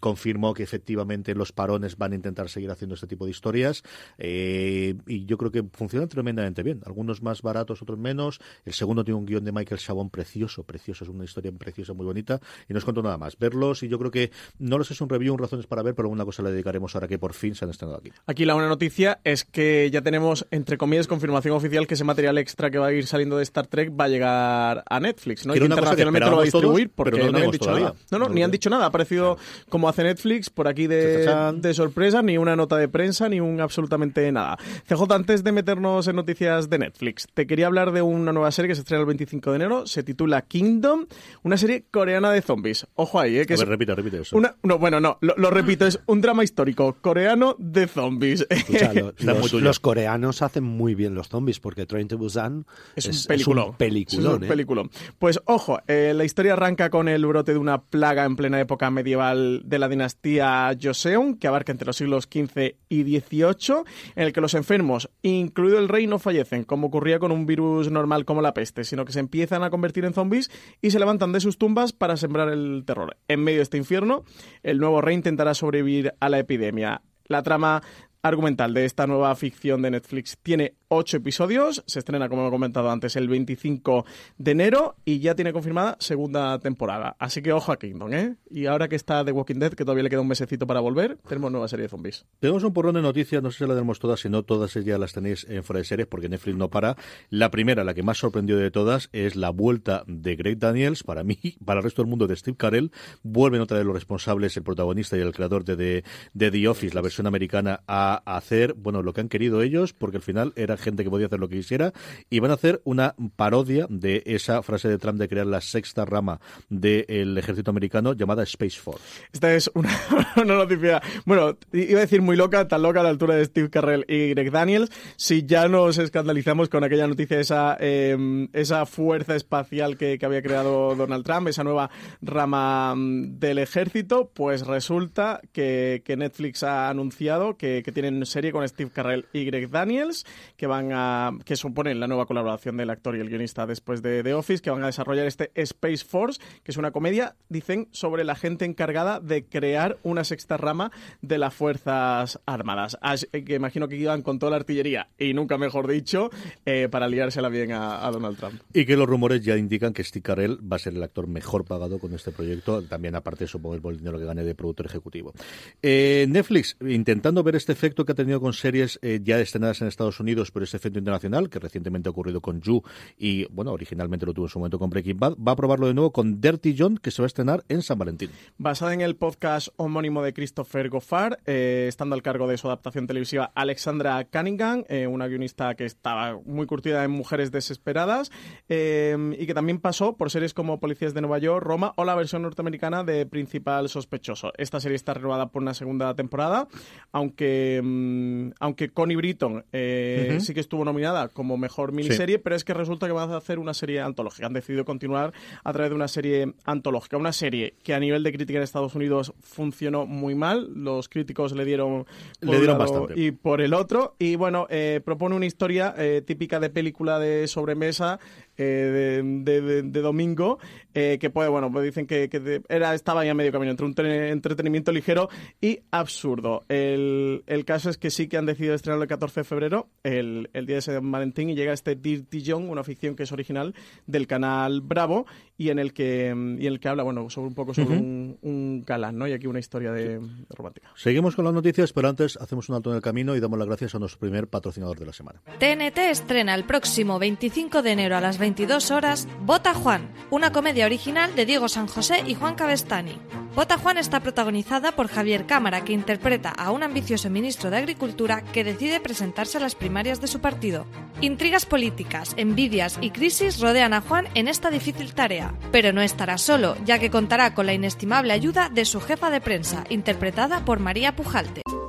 confirmó que efectivamente los parones van a intentar seguir haciendo este tipo de historias. Eh, y yo creo que funcionan tremendamente bien. Algunos más baratos, otros menos. El segundo tiene un guion de Michael Chabon precioso, precioso. Es una historia preciosa, muy bonita. Y no os cuento nada más. Verlos y yo creo que no los es un review, un razones para ver, pero alguna cosa le dedicaremos ahora que por fin se han estrenado aquí. Aquí la buena noticia es que ya tenemos, entre comillas, confirmación oficial que ese material extra que va a ir saliendo de Star Trek va a llegar a Netflix, ¿no? Y internacionalmente lo va a distribuir todos, porque no, no, no han dicho todavía. nada. No, no, no ni han dicho nada. Ha aparecido claro. Como hace Netflix por aquí de, de, sorpresa, ni una nota de prensa, ni un absolutamente nada. CJ, antes de meternos en noticias de Netflix, te quería hablar de una nueva serie que se estrena el 25 de enero. Se titula Kingdom, una serie coreana de zombies. Ojo ahí, ¿eh? Que a ver, es repite, repite eso. Una, no, bueno, no, lo, lo, repito, es un drama histórico coreano de zombies. Escucha, [laughs] los, los, los, coreanos hacen muy bien los zombies porque Train to Busan es, es un peliculón. Es un peliculón, es un peliculón. ¿eh? Pues ojo, eh, la historia arranca con el brote de una plaga en plena época medieval de la dinastía Joseon, que abarca entre los siglos XV y XVIII, en el que los enfermos, incluido el rey, no fallecen, como ocurría con un virus normal como la peste, sino que se empiezan a convertir en zombies y se levantan de sus tumbas para sembrar el terror. En medio de este infierno, el nuevo rey intentará sobrevivir a la epidemia. La trama argumental de esta nueva ficción de Netflix tiene ocho episodios. Se estrena, como he comentado antes, el 25 de enero y ya tiene confirmada segunda temporada. Así que ojo a Kingdom, ¿eh? Y ahora que está The Walking Dead, que todavía le queda un mesecito para volver, tenemos nueva serie de zombies. Tenemos un porrón de noticias, no sé si las tenemos todas, si no todas ya las tenéis en fuera de series, porque Netflix no para. La primera, la que más sorprendió de todas, es la vuelta de Greg Daniels, para mí, [laughs] para el resto del mundo, de Steve Carell. Vuelven otra de los responsables, el protagonista y el creador de The Office, la versión americana, a hacer, bueno, lo que han querido ellos, porque al final era gente que podía hacer lo que quisiera, y van a hacer una parodia de esa frase de Trump de crear la sexta rama del ejército americano llamada Space Force. Esta es una, [laughs] una noticia, bueno, iba a decir muy loca, tan loca a la altura de Steve Carell y Greg Daniels, si ya nos escandalizamos con aquella noticia, esa, eh, esa fuerza espacial que, que, había creado Donald Trump, esa nueva rama mm, del ejército, pues resulta que, Netflix ha anunciado que, que tienen serie con Steve Carell y Greg Daniels, que van a, que suponen la nueva colaboración del actor y el guionista después de The Office, que van a desarrollar este Space Force, que es una comedia, dicen, sobre la gente encargada de crear una sexta rama de las Fuerzas Armadas. Así que imagino que iban con toda la artillería, y nunca mejor dicho, eh, para liársela bien a, a, Donald Trump. Y que los rumores ya indican que Steve Carell va a ser el actor mejor pagado con este proyecto, también aparte supongo por el dinero que gane de productor ejecutivo. Eh, Netflix, intentando ver este efecto que ha tenido con series eh, ya estrenadas en Estados Unidos, pero este efecto internacional, que recientemente ha ocurrido con You y, bueno, originalmente lo tuvo en su momento con Breaking Bad, va a probarlo de nuevo con Dirty John, que se va a estrenar en San Valentín. Basada en el podcast homónimo de Christopher Goffard, eh, estando al cargo de su adaptación televisiva Alexandra Cunningham, eh, una guionista que estaba muy curtida en Mujeres Desesperadas eh, y que también pasó por series como Policías de Nueva York, Roma o la versión norteamericana de Principal Sospechoso. Esta serie está renovada por una segunda temporada, aunque, mmm, aunque Connie Britton eh, uh -huh. Sí que estuvo nominada como mejor miniserie, sí. pero es que resulta que van a hacer una serie antológica. Han decidido continuar a través de una serie antológica. Una serie que a nivel de crítica en Estados Unidos funcionó muy mal. Los críticos le dieron, le dieron bastante. y por el otro. Y bueno, eh, propone una historia eh, típica de película de sobremesa eh, de, de, de, domingo, eh, que puede, bueno, pues dicen que, que, era, estaba ya medio camino entre un entretenimiento ligero y absurdo. El, el, caso es que sí que han decidido estrenarlo el 14 de febrero, el, el día de San Valentín, y llega este Dirty John, una ficción que es original del canal Bravo y en el que, y en el que habla, bueno, sobre un poco sobre uh -huh. un, un, galán, ¿no? Y aquí una historia de, de romántica. Seguimos con las noticias, pero antes hacemos un alto en el camino y damos las gracias a nuestro primer patrocinador de la semana. TNT estrena el próximo 25 de enero a las 22 horas Bota Juan, una comedia original de Diego San José y Juan Cabestani. Bota Juan está protagonizada por Javier Cámara, que interpreta a un ambicioso ministro de Agricultura que decide presentarse a las primarias de su partido. Intrigas políticas, envidias y crisis rodean a Juan en esta difícil tarea, pero no estará solo, ya que contará con la inestimable ayuda de su jefa de prensa, interpretada por María Pujalte.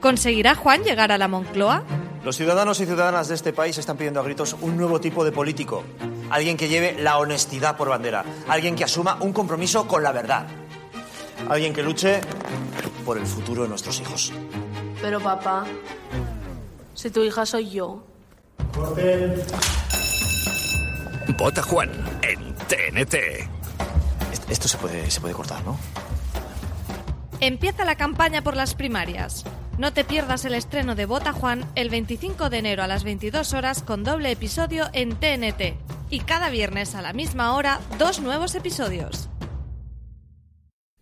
¿Conseguirá Juan llegar a la Moncloa? Los ciudadanos y ciudadanas de este país están pidiendo a gritos un nuevo tipo de político. Alguien que lleve la honestidad por bandera. Alguien que asuma un compromiso con la verdad. Alguien que luche por el futuro de nuestros hijos. Pero papá, si tu hija soy yo. Vota Juan en TNT. Esto se puede, se puede cortar, ¿no? Empieza la campaña por las primarias. No te pierdas el estreno de Bota Juan el 25 de enero a las 22 horas con doble episodio en TNT. Y cada viernes a la misma hora, dos nuevos episodios.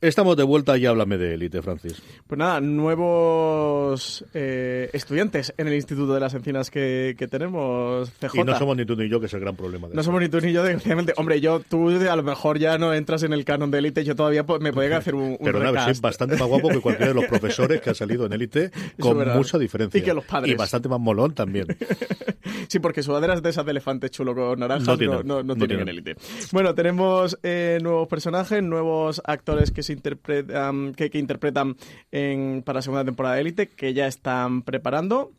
Estamos de vuelta y háblame de élite, Francis. Pues nada, nuevos eh, estudiantes en el Instituto de las Encinas que, que tenemos, CJ. Y no somos ni tú ni yo, que es el gran problema. De No somos ni tú ni yo, desgraciadamente. Hombre, yo, tú a lo mejor ya no entras en el canon de élite, yo todavía me podría hacer un, un Pero nada, recast. soy bastante más guapo que cualquiera de los [laughs] profesores que ha salido en élite, con mucha diferencia. Y que los padres. Y bastante más molón también. [laughs] [laughs] Sí, porque sudaderas de esas de elefante chulo con naranjas No tienen, no, no no tienen en tienen. élite. Bueno, tenemos eh, nuevos personajes, nuevos actores que se interpretan, que, que interpretan en, para la segunda temporada de élite, que ya están preparando.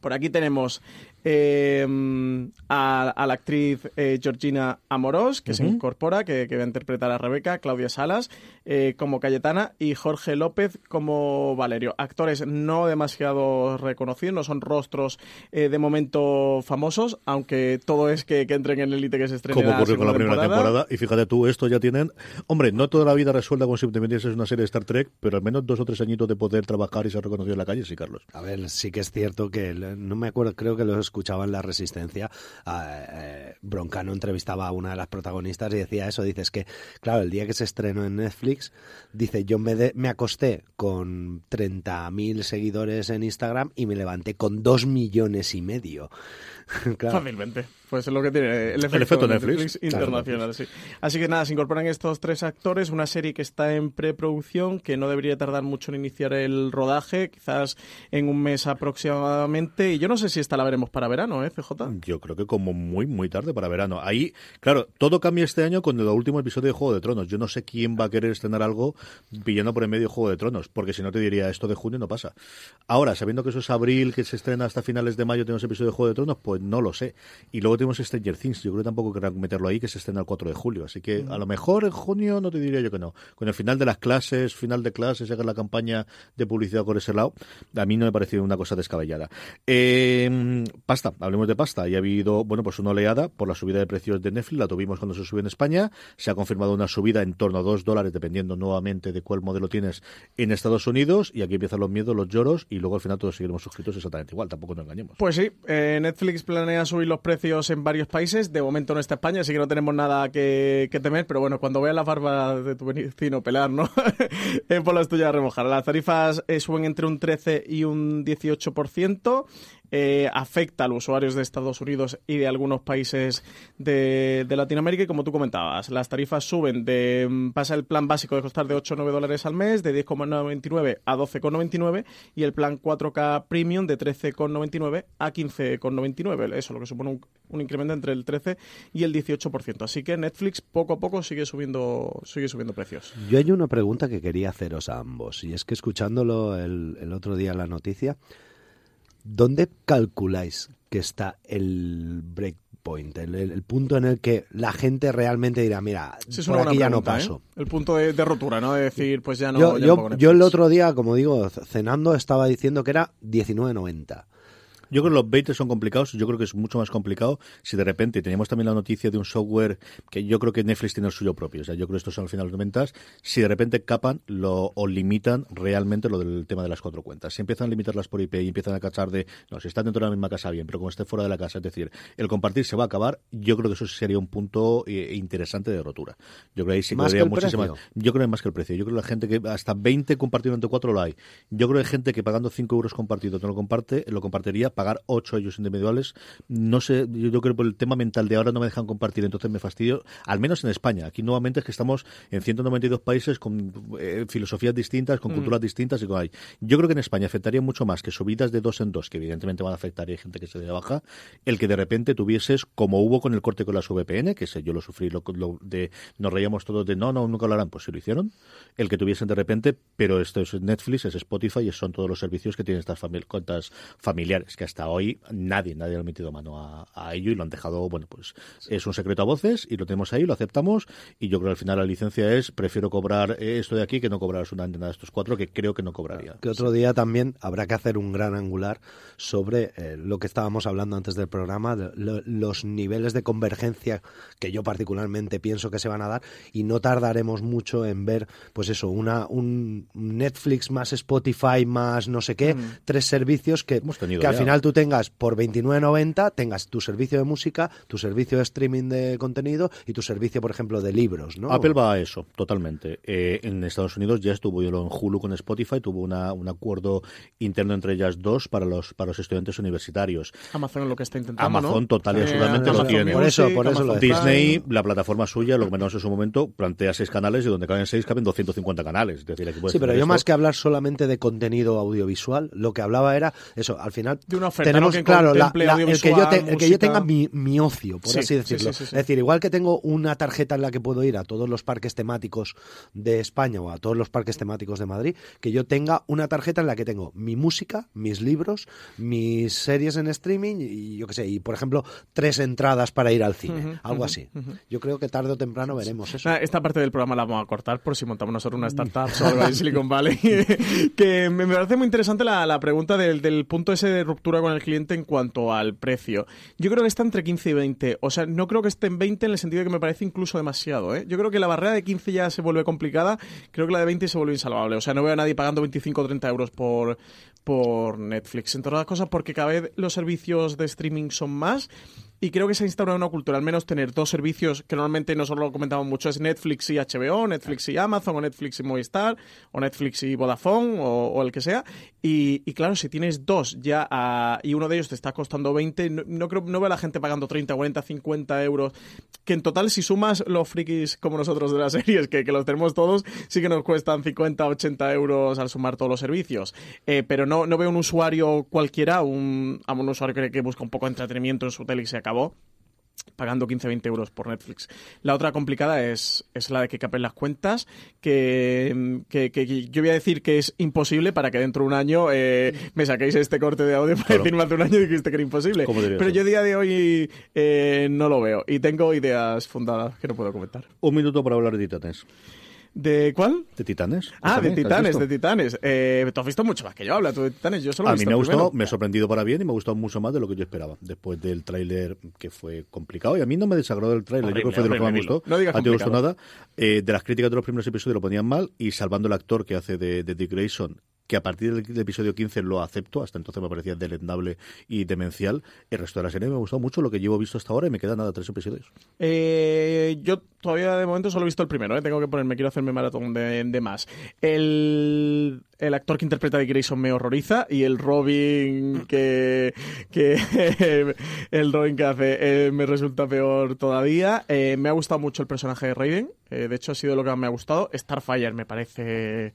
Por aquí tenemos eh, a, a la actriz eh, Georgina Amorós, que se Ujú. incorpora, que, que va a interpretar a Rebeca, Claudia Salas eh, como Cayetana y Jorge López como Valerio. Actores no demasiado reconocidos, no son rostros eh, de momento famosos, aunque todo es que, que entren en élite que se estrene Como la ocurrió con la primera temporada. Y fíjate tú, esto ya tienen. Hombre, no toda la vida resuelta como si te metieses en una serie de Star Trek, pero al menos dos o tres añitos de poder trabajar y ser reconocido en la calle, sí, Carlos. A ver, sí que es cierto que, el- no me acuerdo, creo que lo escuchaba en La Resistencia, eh, Broncano entrevistaba a una de las protagonistas y decía eso, dice, es que, claro, el día que se estrenó en Netflix, dice, yo me, de- me acosté con 30.000 seguidores en Instagram y me levanté con 2 millones y medio. [laughs] Claro. Fácilmente. Pues es lo que tiene el efecto, efecto de Netflix. internacional, sí. Así que nada, se incorporan estos tres actores, una serie que está en preproducción, que no debería tardar mucho en iniciar el rodaje, quizás en un mes aproximadamente. Y yo no sé si esta la veremos para verano, ¿eh, CJ? Yo creo que como muy, muy tarde para verano. Ahí, claro, todo cambia este año con el último episodio de Juego de Tronos. Yo no sé quién va a querer estrenar algo pillando por en medio Juego de Tronos, porque si no te diría esto de junio no pasa. Ahora, sabiendo que eso es abril, que se estrena hasta finales de mayo, tenemos episodio de Juego de Tronos, pues no lo sé. Y luego tenemos Stranger Things, yo creo que tampoco querrán meterlo ahí, que se estrena el 4 de julio. Así que a lo mejor en junio no te diría yo que no. Con el final de las clases, final de clases, hagan la campaña de publicidad por ese lado, a mí no me pareció una cosa descabellada. Eh, pasta, hablemos de pasta. Y ha habido, bueno, pues una oleada por la subida de precios de Netflix, la tuvimos cuando se subió en España, se ha confirmado una subida en torno a 2 dólares, dependiendo nuevamente de cuál modelo tienes en Estados Unidos, y aquí empiezan los miedos, los lloros, y luego al final todos seguiremos suscritos exactamente igual, tampoco nos engañemos. Pues sí, eh, Netflix planea subir los precios en varios países. De momento no está España, así que no tenemos nada que, temer. Pero bueno, cuando veas las barbas de tu vecino pelar, ¿no? [laughs] eh, por las tuyas remojar. Las tarifas eh, suben entre un 13 y un 18%. Eh, afecta a los usuarios de Estados Unidos y de algunos países de, Latinoamérica. Y como tú comentabas, las tarifas suben de. mm, pasa el plan básico de costar de 8 o 9 dólares al mes, de 10,99 a 12,99 y el plan 4K Premium de 13,99 a 15,99. Eso, lo que supone un, un incremento entre el 13 y el 18%. Así que Netflix poco a poco sigue subiendo, sigue subiendo precios. Yo hay una pregunta que quería haceros a ambos, y es que escuchándolo el, el otro día la noticia, ¿dónde calculáis que está el breakpoint, el, el- el punto en el que la gente realmente dirá, mira, Sí, por aquí ya no paso? ¿eh? El punto de, de rotura, ¿no? De decir, pues ya no. yo, ya yo- no pago yo el otro día, como digo, cenando, estaba diciendo que era 19.90. Yo creo que los 20 son complicados, yo creo que es mucho más complicado si de repente teníamos también la noticia de un software que yo creo que Netflix tiene el suyo propio, o sea, yo creo que estos son al final de ventas, si de repente capan lo, o limitan realmente lo del tema de las cuatro cuentas. Si empiezan a limitarlas por IP y empiezan a cachar de, no, si están dentro de la misma casa bien, pero como esté fuera de la casa, es decir, el compartir se va a acabar, yo creo que eso sería un punto eh, interesante de rotura. Yo creo que ahí sí que ¿Más que el muchísima- precio? Yo creo que más que el precio. Yo creo que la gente que hasta 20 compartido entre 4 lo hay. Yo creo que hay gente que pagando 5 euros compartido no lo comparte, lo compartiría, pagar 8 ellos individuales. No sé, yo, yo creo que por el tema mental de ahora no me dejan compartir, entonces me fastidio. Al menos en España. Aquí nuevamente es que estamos en 192 países con eh, filosofías distintas, con Mm. culturas distintas y con hay. Yo creo que en España afectaría mucho más que subidas de dos en dos, que evidentemente van a afectar y hay gente que se de baja, el que de repente tuvieses, como hubo con el corte con las VPN, que sé, yo lo sufrí, lo, lo de, nos reíamos todos de no, no, nunca lo harán, pues sí lo hicieron, el que tuviesen de repente, pero esto es Netflix, es Spotify, y son todos los servicios que tienen estas famili- cuentas familiares, que hasta hoy nadie, nadie le ha metido mano a, a ello y lo han dejado, bueno, pues es un secreto a voces y lo tenemos ahí, lo aceptamos, y yo creo que al final la licencia es, prefiero cobrar esto de aquí que no cobrar una antena de estos cuatro, que creo que no cobraría. Que otro día también habrá que hacer un gran angular sobre eh, lo que estábamos hablando antes del programa, de lo- los niveles de convergencia que yo particularmente pienso que se van a dar y no tardaremos mucho en ver, pues eso, una un Netflix más Spotify más no sé qué, tres servicios que, que al final final tú tengas por 29.90, tengas tu servicio de música, tu servicio de streaming de contenido y tu servicio, por ejemplo, de libros, ¿no? Apple va a eso, totalmente. Eh, en Estados Unidos ya estuvo yo en Hulu con Spotify, tuvo una, un acuerdo interno entre ellas dos para los para los estudiantes universitarios. Amazon es lo que está intentando, Amazon ¿no? total y Eh, absolutamente lo tiene. Por eso- por eso Amazon. Disney, la plataforma suya, lo que menos en su momento, plantea seis canales y donde caben seis caben 250 canales. Es decir, aquí puedes Sí, pero yo esto. más que hablar solamente de contenido audiovisual, lo que hablaba era eso, al final De una oferta, tenemos ¿no? que claro la- contemple la- el, que yo audiovisual, te- el que yo música. tenga mi, mi ocio, por Sí, así sí, decirlo. sí, sí, sí. Es decir, igual que tengo una tarjeta en la que puedo ir a todos los parques temáticos de España o a todos los parques temáticos de Madrid, que yo tenga una tarjeta en la que tengo mi música, mis libros, mis series en streaming y yo qué sé, y por ejemplo, tres entradas para ir al cine, algo así. Yo creo que tarde o temprano veremos eso. Nada, Esta parte del programa la vamos a cortar por si montamos nosotros una startup o algo en Silicon Valley. [laughs] [laughs] que me me parece muy interesante la, la pregunta del, del punto ese de ruptura con el cliente en cuanto al precio. Yo creo que está entre 15 y 20. O sea, no creo que esté en 20 en el sentido de que me parece incluso demasiado. ¿eh? Yo creo que la barrera de 15 ya se vuelve complicada. Creo que la de 20 se vuelve insalvable. O sea, no veo a nadie pagando 25 o 30 euros por, por Netflix. Entre otras cosas porque cada vez los servicios de streaming son más. Y creo que se ha instaurado una cultura, al menos tener dos servicios que normalmente nosotros lo comentamos mucho, es Netflix y HBO, Netflix y Amazon, o Netflix y Movistar, o Netflix y Vodafone, o, el que sea. Y, y claro, si tienes dos ya ah, y uno de ellos te está costando 20, no, creo no veo a la gente pagando 30, 40, 50 euros, que en total si sumas los frikis como nosotros de las [laughs] series, que, que los tenemos todos, sí que nos cuestan 50, 80 euros al sumar todos los servicios. Eh, pero no, no veo un usuario cualquiera, un, a un usuario que, que busca un poco de entretenimiento en su tele y se acabó pagando 15-20 euros por Netflix. La otra complicada es, es la de que capen las cuentas, que, que, que yo voy a decir que es imposible para que dentro de un año eh, me saquéis este corte de audio para Claro. decirme hace un año dijiste que era imposible. ¿Cómo diría Pero eso? yo día de hoy eh, no lo veo y tengo ideas fundadas que no puedo comentar. Un minuto para hablar de Titanes. ¿De cuál? ¿De Titanes? Ah, de ¿Titanes? De Titanes. Eh, tú has visto mucho más que yo, habla tú de Titanes. Yo solo he A mí visto me ha gustado, primero. me ha sorprendido para bien y me ha gustado mucho más de lo que yo esperaba. Después del tráiler que fue complicado. Y a mí no me desagradó el tráiler, yo creo que fue de lo que más me gustó. No digas a ti gustó nada. Eh, de las críticas de los primeros episodios lo ponían mal y salvando el actor que hace de, de Dick Grayson que a partir del, del episodio 15 lo acepto, hasta entonces me parecía deleznable y demencial. El resto de la serie me ha gustado mucho lo que llevo visto hasta ahora y me quedan nada tres episodios. Eh, yo todavía de momento solo he visto el primero, ¿eh? tengo que ponerme, quiero hacerme maratón de, de más. El, el actor que interpreta Dick Grayson me horroriza y el Robin que, que [laughs] el Robin que hace eh, me resulta peor todavía. Eh, me ha gustado mucho el personaje de Raiden, eh, de hecho ha sido lo que más me ha gustado. Starfire me parece...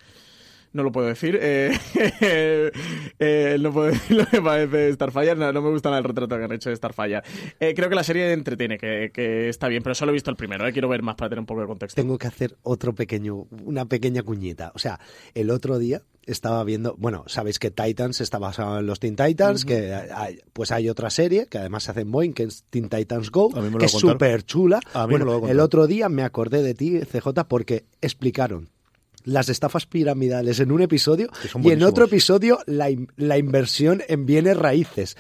No lo puedo decir. Eh, [laughs] eh, no puedo [laughs] decir lo que parece Starfire. No, no me gusta nada el retrato que han hecho de Starfire. Eh, creo que la serie entretiene, que, que está bien, pero solo he visto el primero. Eh. Quiero ver más para tener un poco de contexto. Tengo que hacer otro pequeño, una pequeña cuñita. O sea, el otro día estaba viendo, bueno, sabéis que Titans está basado en los Teen Titans, que hay- pues hay otra serie que además se hace en Boeing, que es Teen Titans Go, A mí me lo que es súper chula. A mí me Bueno, el otro día me acordé de ti, CJ, porque explicaron las estafas piramidales en un episodio y en otro episodio la, in- la inversión en bienes raíces.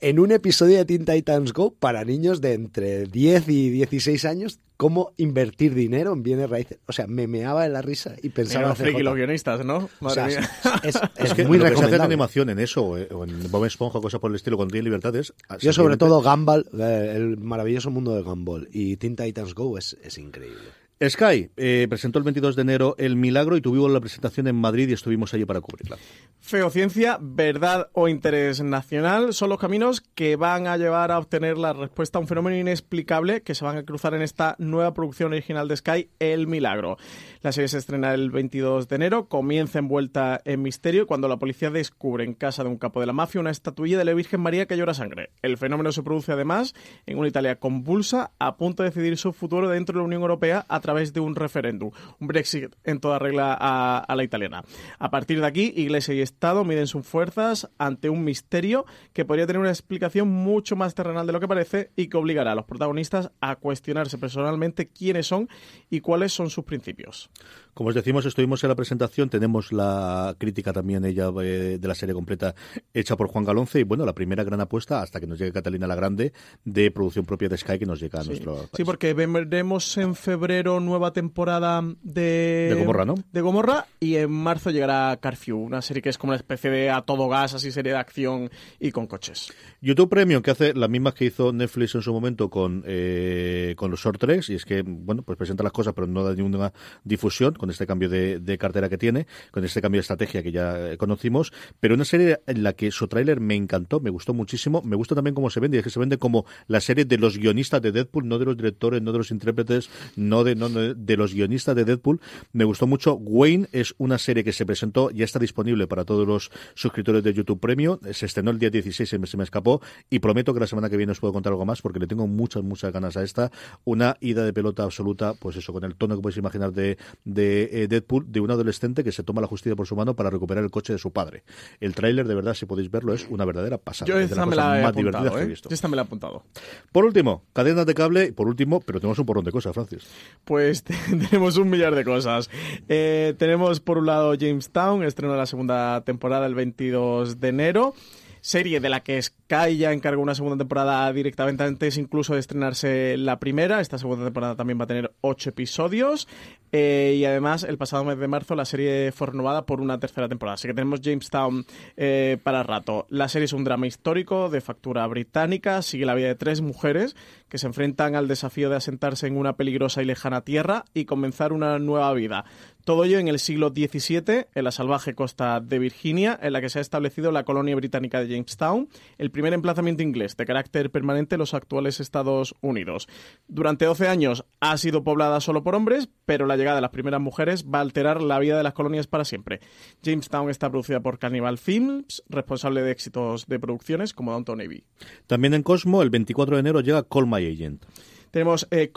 En un episodio de Teen Titans Go para niños de entre 10 y 16 años, cómo invertir dinero en bienes raíces. O sea, me meaba de la risa y pensaba Mira, hacer friki los guionistas, ¿no? O Madre sea, mía. es, es [laughs] Es que muy lo que se hace en animación en eso, o en Bob Esponja, cosas por el estilo, cuando tiene libertades. Yo sobre todo Gumball, eh, el maravilloso mundo de Gumball y Teen Titans Go es, es increíble. Sky eh, presentó el 22 de enero El Milagro y tuvimos la presentación en Madrid y estuvimos allí para cubrirla. Feociencia, verdad o interés nacional son los caminos que van a llevar a obtener la respuesta a un fenómeno inexplicable que se van a cruzar en esta nueva producción original de Sky, El Milagro. La serie se estrena el 22 de enero, comienza envuelta en misterio cuando la policía descubre en casa de un capo de la mafia una estatuilla de la Virgen María que llora sangre. El fenómeno se produce además en una Italia convulsa a punto de decidir su futuro dentro de la Unión Europea a través de un referéndum, un Brexit en toda regla a, a la italiana. A partir de aquí, Iglesia y Estado miden sus fuerzas ante un misterio que podría tener una explicación mucho más terrenal de lo que parece y que obligará a los protagonistas a cuestionarse personalmente quiénes son y cuáles son sus principios. Como os decimos, estuvimos en la presentación, tenemos la crítica también ella eh, de la serie completa hecha por Juan Galonce y bueno, la primera gran apuesta hasta que nos llegue Catalina la Grande de producción propia de Sky que nos llega a nuestro país. Sí, porque veremos en febrero nueva temporada de... De Gomorra, ¿no? De Gomorra y en marzo llegará Carfew, una serie que es como una especie de a todo gas, así serie de acción y con coches. YouTube Premium, que hace las mismas que hizo Netflix en su momento con, eh, con los short treks, y es que, bueno, pues presenta las cosas, pero no da ninguna difusión con este cambio de, de cartera que tiene, con este cambio de estrategia que ya eh, conocimos, pero una serie en la que su tráiler me encantó, me gustó muchísimo, me gusta también cómo se vende, y es que se vende como la serie de los guionistas de Deadpool, no de los directores, no de los intérpretes, no de, no de, de los guionistas de Deadpool. Me gustó mucho. Wayne es una serie que se presentó, ya está disponible para todos los suscriptores de YouTube Premium, se estrenó el día 16, se me, se me escapó, y prometo que la semana que viene os puedo contar algo más porque le tengo muchas, muchas ganas a esta. Una ida de pelota absoluta, pues eso, con el tono que podéis imaginar de, de eh, Deadpool, de un adolescente que se toma la justicia por su mano para recuperar el coche de su padre. El tráiler, de verdad, si podéis verlo, es una verdadera pasada. Yo es de esta las me cosas la he más divertidas que he ¿eh? visto. Yo esta me la he apuntado. Por último, cadenas de cable. Por último, pero tenemos un porrón de cosas, Francis. Pues [laughs] tenemos un millar de cosas. Eh, tenemos por un lado Jamestown, estreno de la segunda temporada el 22 de enero. Serie de la que Sky ya encargó una segunda temporada directamente antes incluso de estrenarse la primera. Esta segunda temporada también va a tener ocho episodios. Eh, y además, el pasado mes de marzo la serie fue renovada por una tercera temporada. Así que tenemos Jamestown eh, para rato. La serie es un drama histórico de factura británica. Sigue la vida de tres mujeres que se enfrentan al desafío de asentarse en una peligrosa y lejana tierra y comenzar una nueva vida. Todo ello en el siglo XVII, en la salvaje costa de Virginia, en la que se ha establecido la colonia británica de Jamestown, el primer emplazamiento inglés de carácter permanente en los actuales Estados Unidos. Durante 12 años ha sido poblada solo por hombres, pero la llegada de las primeras mujeres va a alterar la vida de las colonias para siempre. Jamestown está producida por Cannibal Films, responsable de éxitos de producciones como Downton Abbey. También en Cosmo, el 24 de enero llega Call My Agent. Tenemos eh,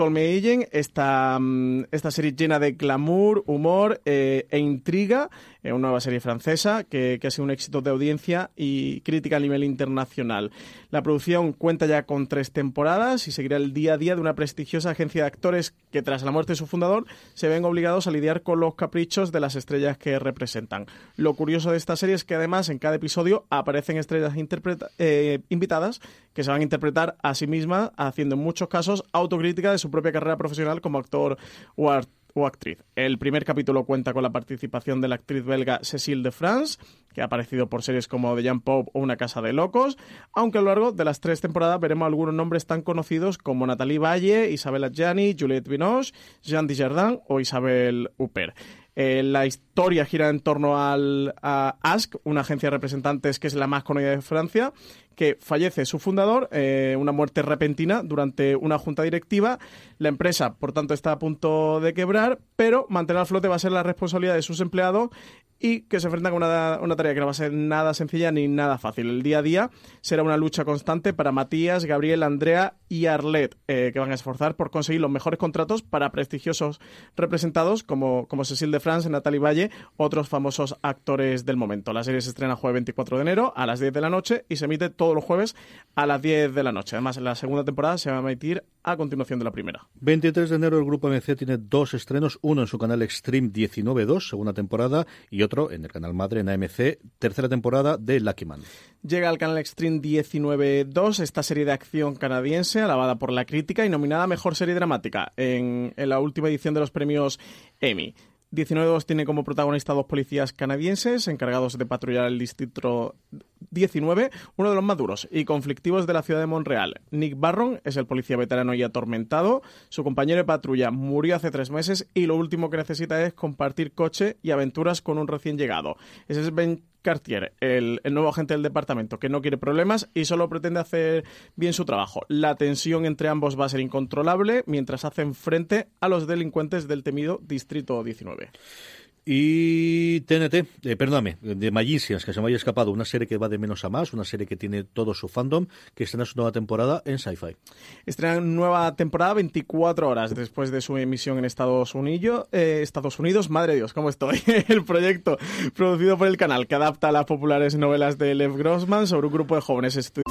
esta, mm, esta serie llena de glamour, humor eh, e intriga, eh, una nueva serie francesa que, que ha sido un éxito de audiencia y crítica a nivel internacional. La producción cuenta ya con tres temporadas y seguirá el día a día de una prestigiosa agencia de actores que tras la muerte de su fundador se ven obligados a lidiar con los caprichos de las estrellas que representan. Lo curioso de esta serie es que además en cada episodio aparecen estrellas eh, invitadas que se van a interpretar a sí mismas haciendo en muchos casos autocrítica de su propia carrera profesional como actor o, actriz. El primer capítulo cuenta con la participación de la actriz belga Cécile de France, que ha aparecido por series como The Young Pope o Una Casa de Locos, aunque a lo largo de las tres temporadas veremos algunos nombres tan conocidos como Nathalie Valle, Isabella Gianni, Juliette Binoche, Jean Dujardin o Isabel Huppert. Eh, la historia gira en torno al, a ASC, una agencia de representantes que es la más conocida de Francia, que fallece su fundador, eh, una muerte repentina durante una junta directiva. La empresa, por tanto, está a punto de quebrar, pero mantener al flote va a ser la responsabilidad de sus empleados y que se enfrentan una, una tarea que no va a ser nada sencilla ni nada fácil. El día a día será una lucha constante para Matías, Gabriel, Andrea y Arlet, eh, que van a esforzar por conseguir los mejores contratos para prestigiosos representados como, como Cecil de France, Natalie Valle, otros famosos actores del momento. La serie se estrena jueves 24 de enero a las 10 de la noche y se emite todos los jueves a las 10 de la noche. Además, la segunda temporada se va a emitir a continuación de la primera. 23 de enero el grupo MC tiene dos estrenos, uno en su canal Extreme 19.2, segunda temporada, y otro en el canal madre en AMC, tercera temporada de Lucky Man. Llega al canal Extreme 19.2 esta serie de acción canadiense, alabada por la crítica y nominada a Mejor Serie Dramática en, en la última edición de los premios Emmy. 19.2 tiene como protagonista dos policías canadienses encargados de patrullar el distrito 19, uno de los más duros y conflictivos de la ciudad de Montreal. Nick Barron es el policía veterano y atormentado. Su compañero de patrulla murió hace tres meses y lo último que necesita es compartir coche y aventuras con un recién llegado. Ese es Ben Cartier, el, el, nuevo agente del departamento, que no quiere problemas y solo pretende hacer bien su trabajo. La tensión entre ambos va a ser incontrolable mientras hacen frente a los delincuentes del temido Distrito 19. Y TNT, eh, perdóname, de Magicians, que se me haya escapado, una serie que va de menos a más, una serie que tiene todo su fandom, que estrena su nueva temporada en Sci-Fi. Estrena nueva temporada 24 horas después de su emisión en Estados Unidos. Eh, Estados Unidos, madre Dios, ¿cómo estoy? [laughs] el proyecto producido por el canal que adapta las populares novelas de Lev Grossman sobre un grupo de jóvenes estudiantes.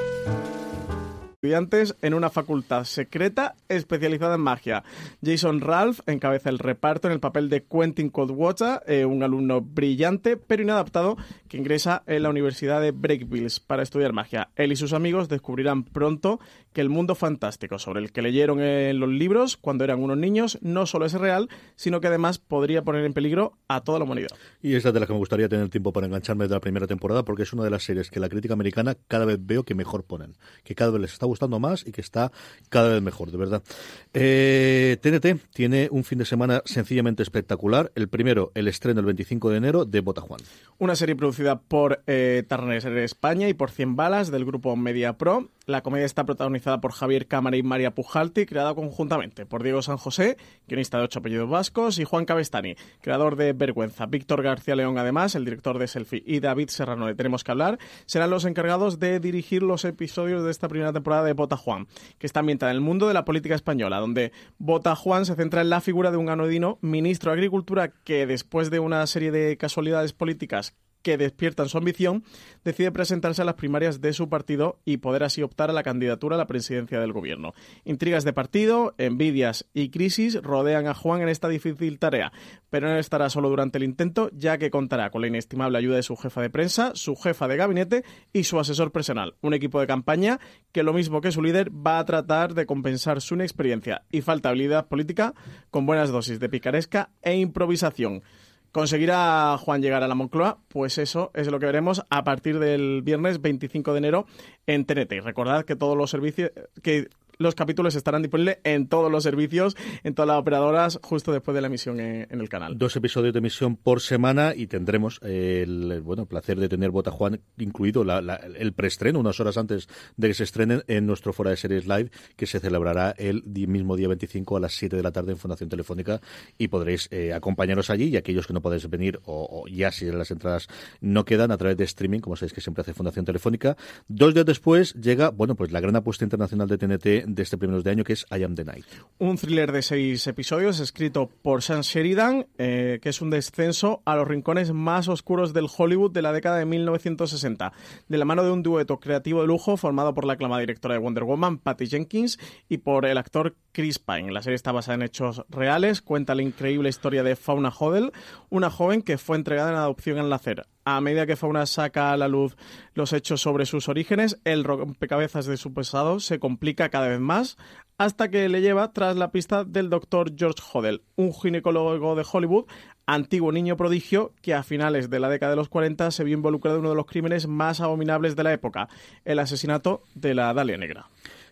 Estudiantes en una facultad secreta especializada en magia. Jason Ralph encabeza el reparto en el papel de Quentin Coldwater, eh, un alumno brillante pero inadaptado que ingresa en la Universidad de Breakville para estudiar magia. Él y sus amigos descubrirán pronto que el mundo fantástico sobre el que leyeron en los libros cuando eran unos niños no solo es real, sino que además podría poner en peligro a toda la humanidad. Y esa de la que me gustaría tener tiempo para engancharme de la primera temporada porque es una de las series que la crítica americana cada vez veo que mejor ponen, que cada vez les está gustando más y que está cada vez mejor, de verdad. Eh, TNT tiene un fin de semana sencillamente espectacular. El primero, el estreno el 25 de enero de Botajuan. Una serie producida por eh, Turner España y por 100 Balas del grupo Media Pro. La comedia está protagonizada por Javier Cámara y María Pujalti, creada conjuntamente por Diego San José, guionista de ocho apellidos vascos, y Juan Cabestani, creador de Vergüenza. Víctor García León, además, el director de Selfie, y David Serrano, le tenemos que hablar, serán los encargados de dirigir los episodios de esta primera temporada de Bota Juan, que está ambientada en el mundo de la política española, donde Bota Juan se centra en la figura de un anodino ministro de Agricultura que, después de una serie de casualidades políticas que despiertan su ambición, decide presentarse a las primarias de su partido y poder así optar a la candidatura a la presidencia del gobierno. Intrigas de partido, envidias y crisis rodean a Juan en esta difícil tarea, pero no estará solo durante el intento, ya que contará con la inestimable ayuda de su jefa de prensa, su jefa de gabinete y su asesor personal, un equipo de campaña que lo mismo que su líder va a tratar de compensar su inexperiencia y falta habilidad política con buenas dosis de picaresca e improvisación. ¿Conseguirá Juan llegar a la Moncloa? Pues eso es lo que veremos a partir del viernes 25 de enero en TNT. Recordad que todos los servicios, que los capítulos estarán disponibles en todos los servicios, en todas las operadoras, justo después de la emisión en, el canal. Dos episodios de emisión por semana y tendremos el bueno placer de tener Bota Juan incluido el preestreno unas horas antes de que se estrenen en nuestro Fora de Series Live, que se celebrará el mismo día 25 a las 7 de la tarde en Fundación Telefónica y podréis eh, acompañaros allí y aquellos que no podéis venir o, ya si las entradas no quedan a través de streaming, como sabéis que siempre hace Fundación Telefónica. Dos días después llega, bueno, pues la gran apuesta internacional de TNT de este primeros de año, que es I Am the Night. Un thriller de seis episodios escrito por Sam Sheridan, eh, que es un descenso a los rincones más oscuros del Hollywood de la década de 1960, de la mano de un dueto creativo de lujo formado por la aclamada directora de Wonder Woman, Patty Jenkins, y por el actor Chris Pine. La serie está basada en hechos reales, cuenta la increíble historia de Fauna Hodel, una joven que fue entregada en adopción al nacer. A medida que Fauna saca a la luz los hechos sobre sus orígenes, el rompecabezas de su pasado se complica cada vez más hasta que le lleva tras la pista del doctor George Hodel, un ginecólogo de Hollywood, antiguo niño prodigio que a finales de la década de los 40 se vio involucrado en uno de los crímenes más abominables de la época, el asesinato de la Dalia Negra.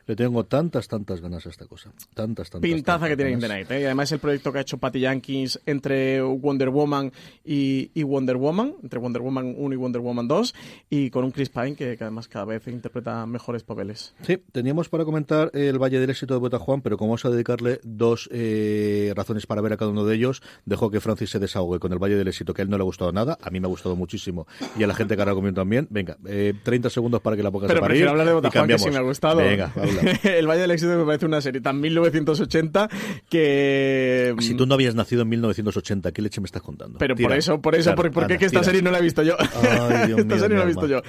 Le tengo tantas, tantas ganas a esta cosa. Tantas, tantas. Pintaza que tiene In the Night. ¿eh? Y además el proyecto que ha hecho Patty Jenkins entre Wonder Woman y, Wonder Woman, entre Wonder Woman 1 y Wonder Woman 2, y con un Chris Pine que, además cada vez interpreta mejores papeles. Sí, teníamos para comentar el Valle del Éxito de Bota Juan, pero como vamos a dedicarle dos eh, razones para ver a cada uno de ellos, dejo que Francis se desahogue con el Valle del Éxito, que a él no le ha gustado nada, a mí me ha gustado muchísimo, y a la gente que ha comido también. Venga, 30 eh, segundos para que la pongas pero a parir. hablar de Bota Juan, que sí me ha gustado. Venga, [laughs] el Valle del Éxito me parece una serie tan 1980 que... Si tú no habías nacido en 1980, ¿qué leche me estás contando? Pero por eso, por eso, por, porque esta serie no la he visto yo. [laughs] esta serie no la he visto yo.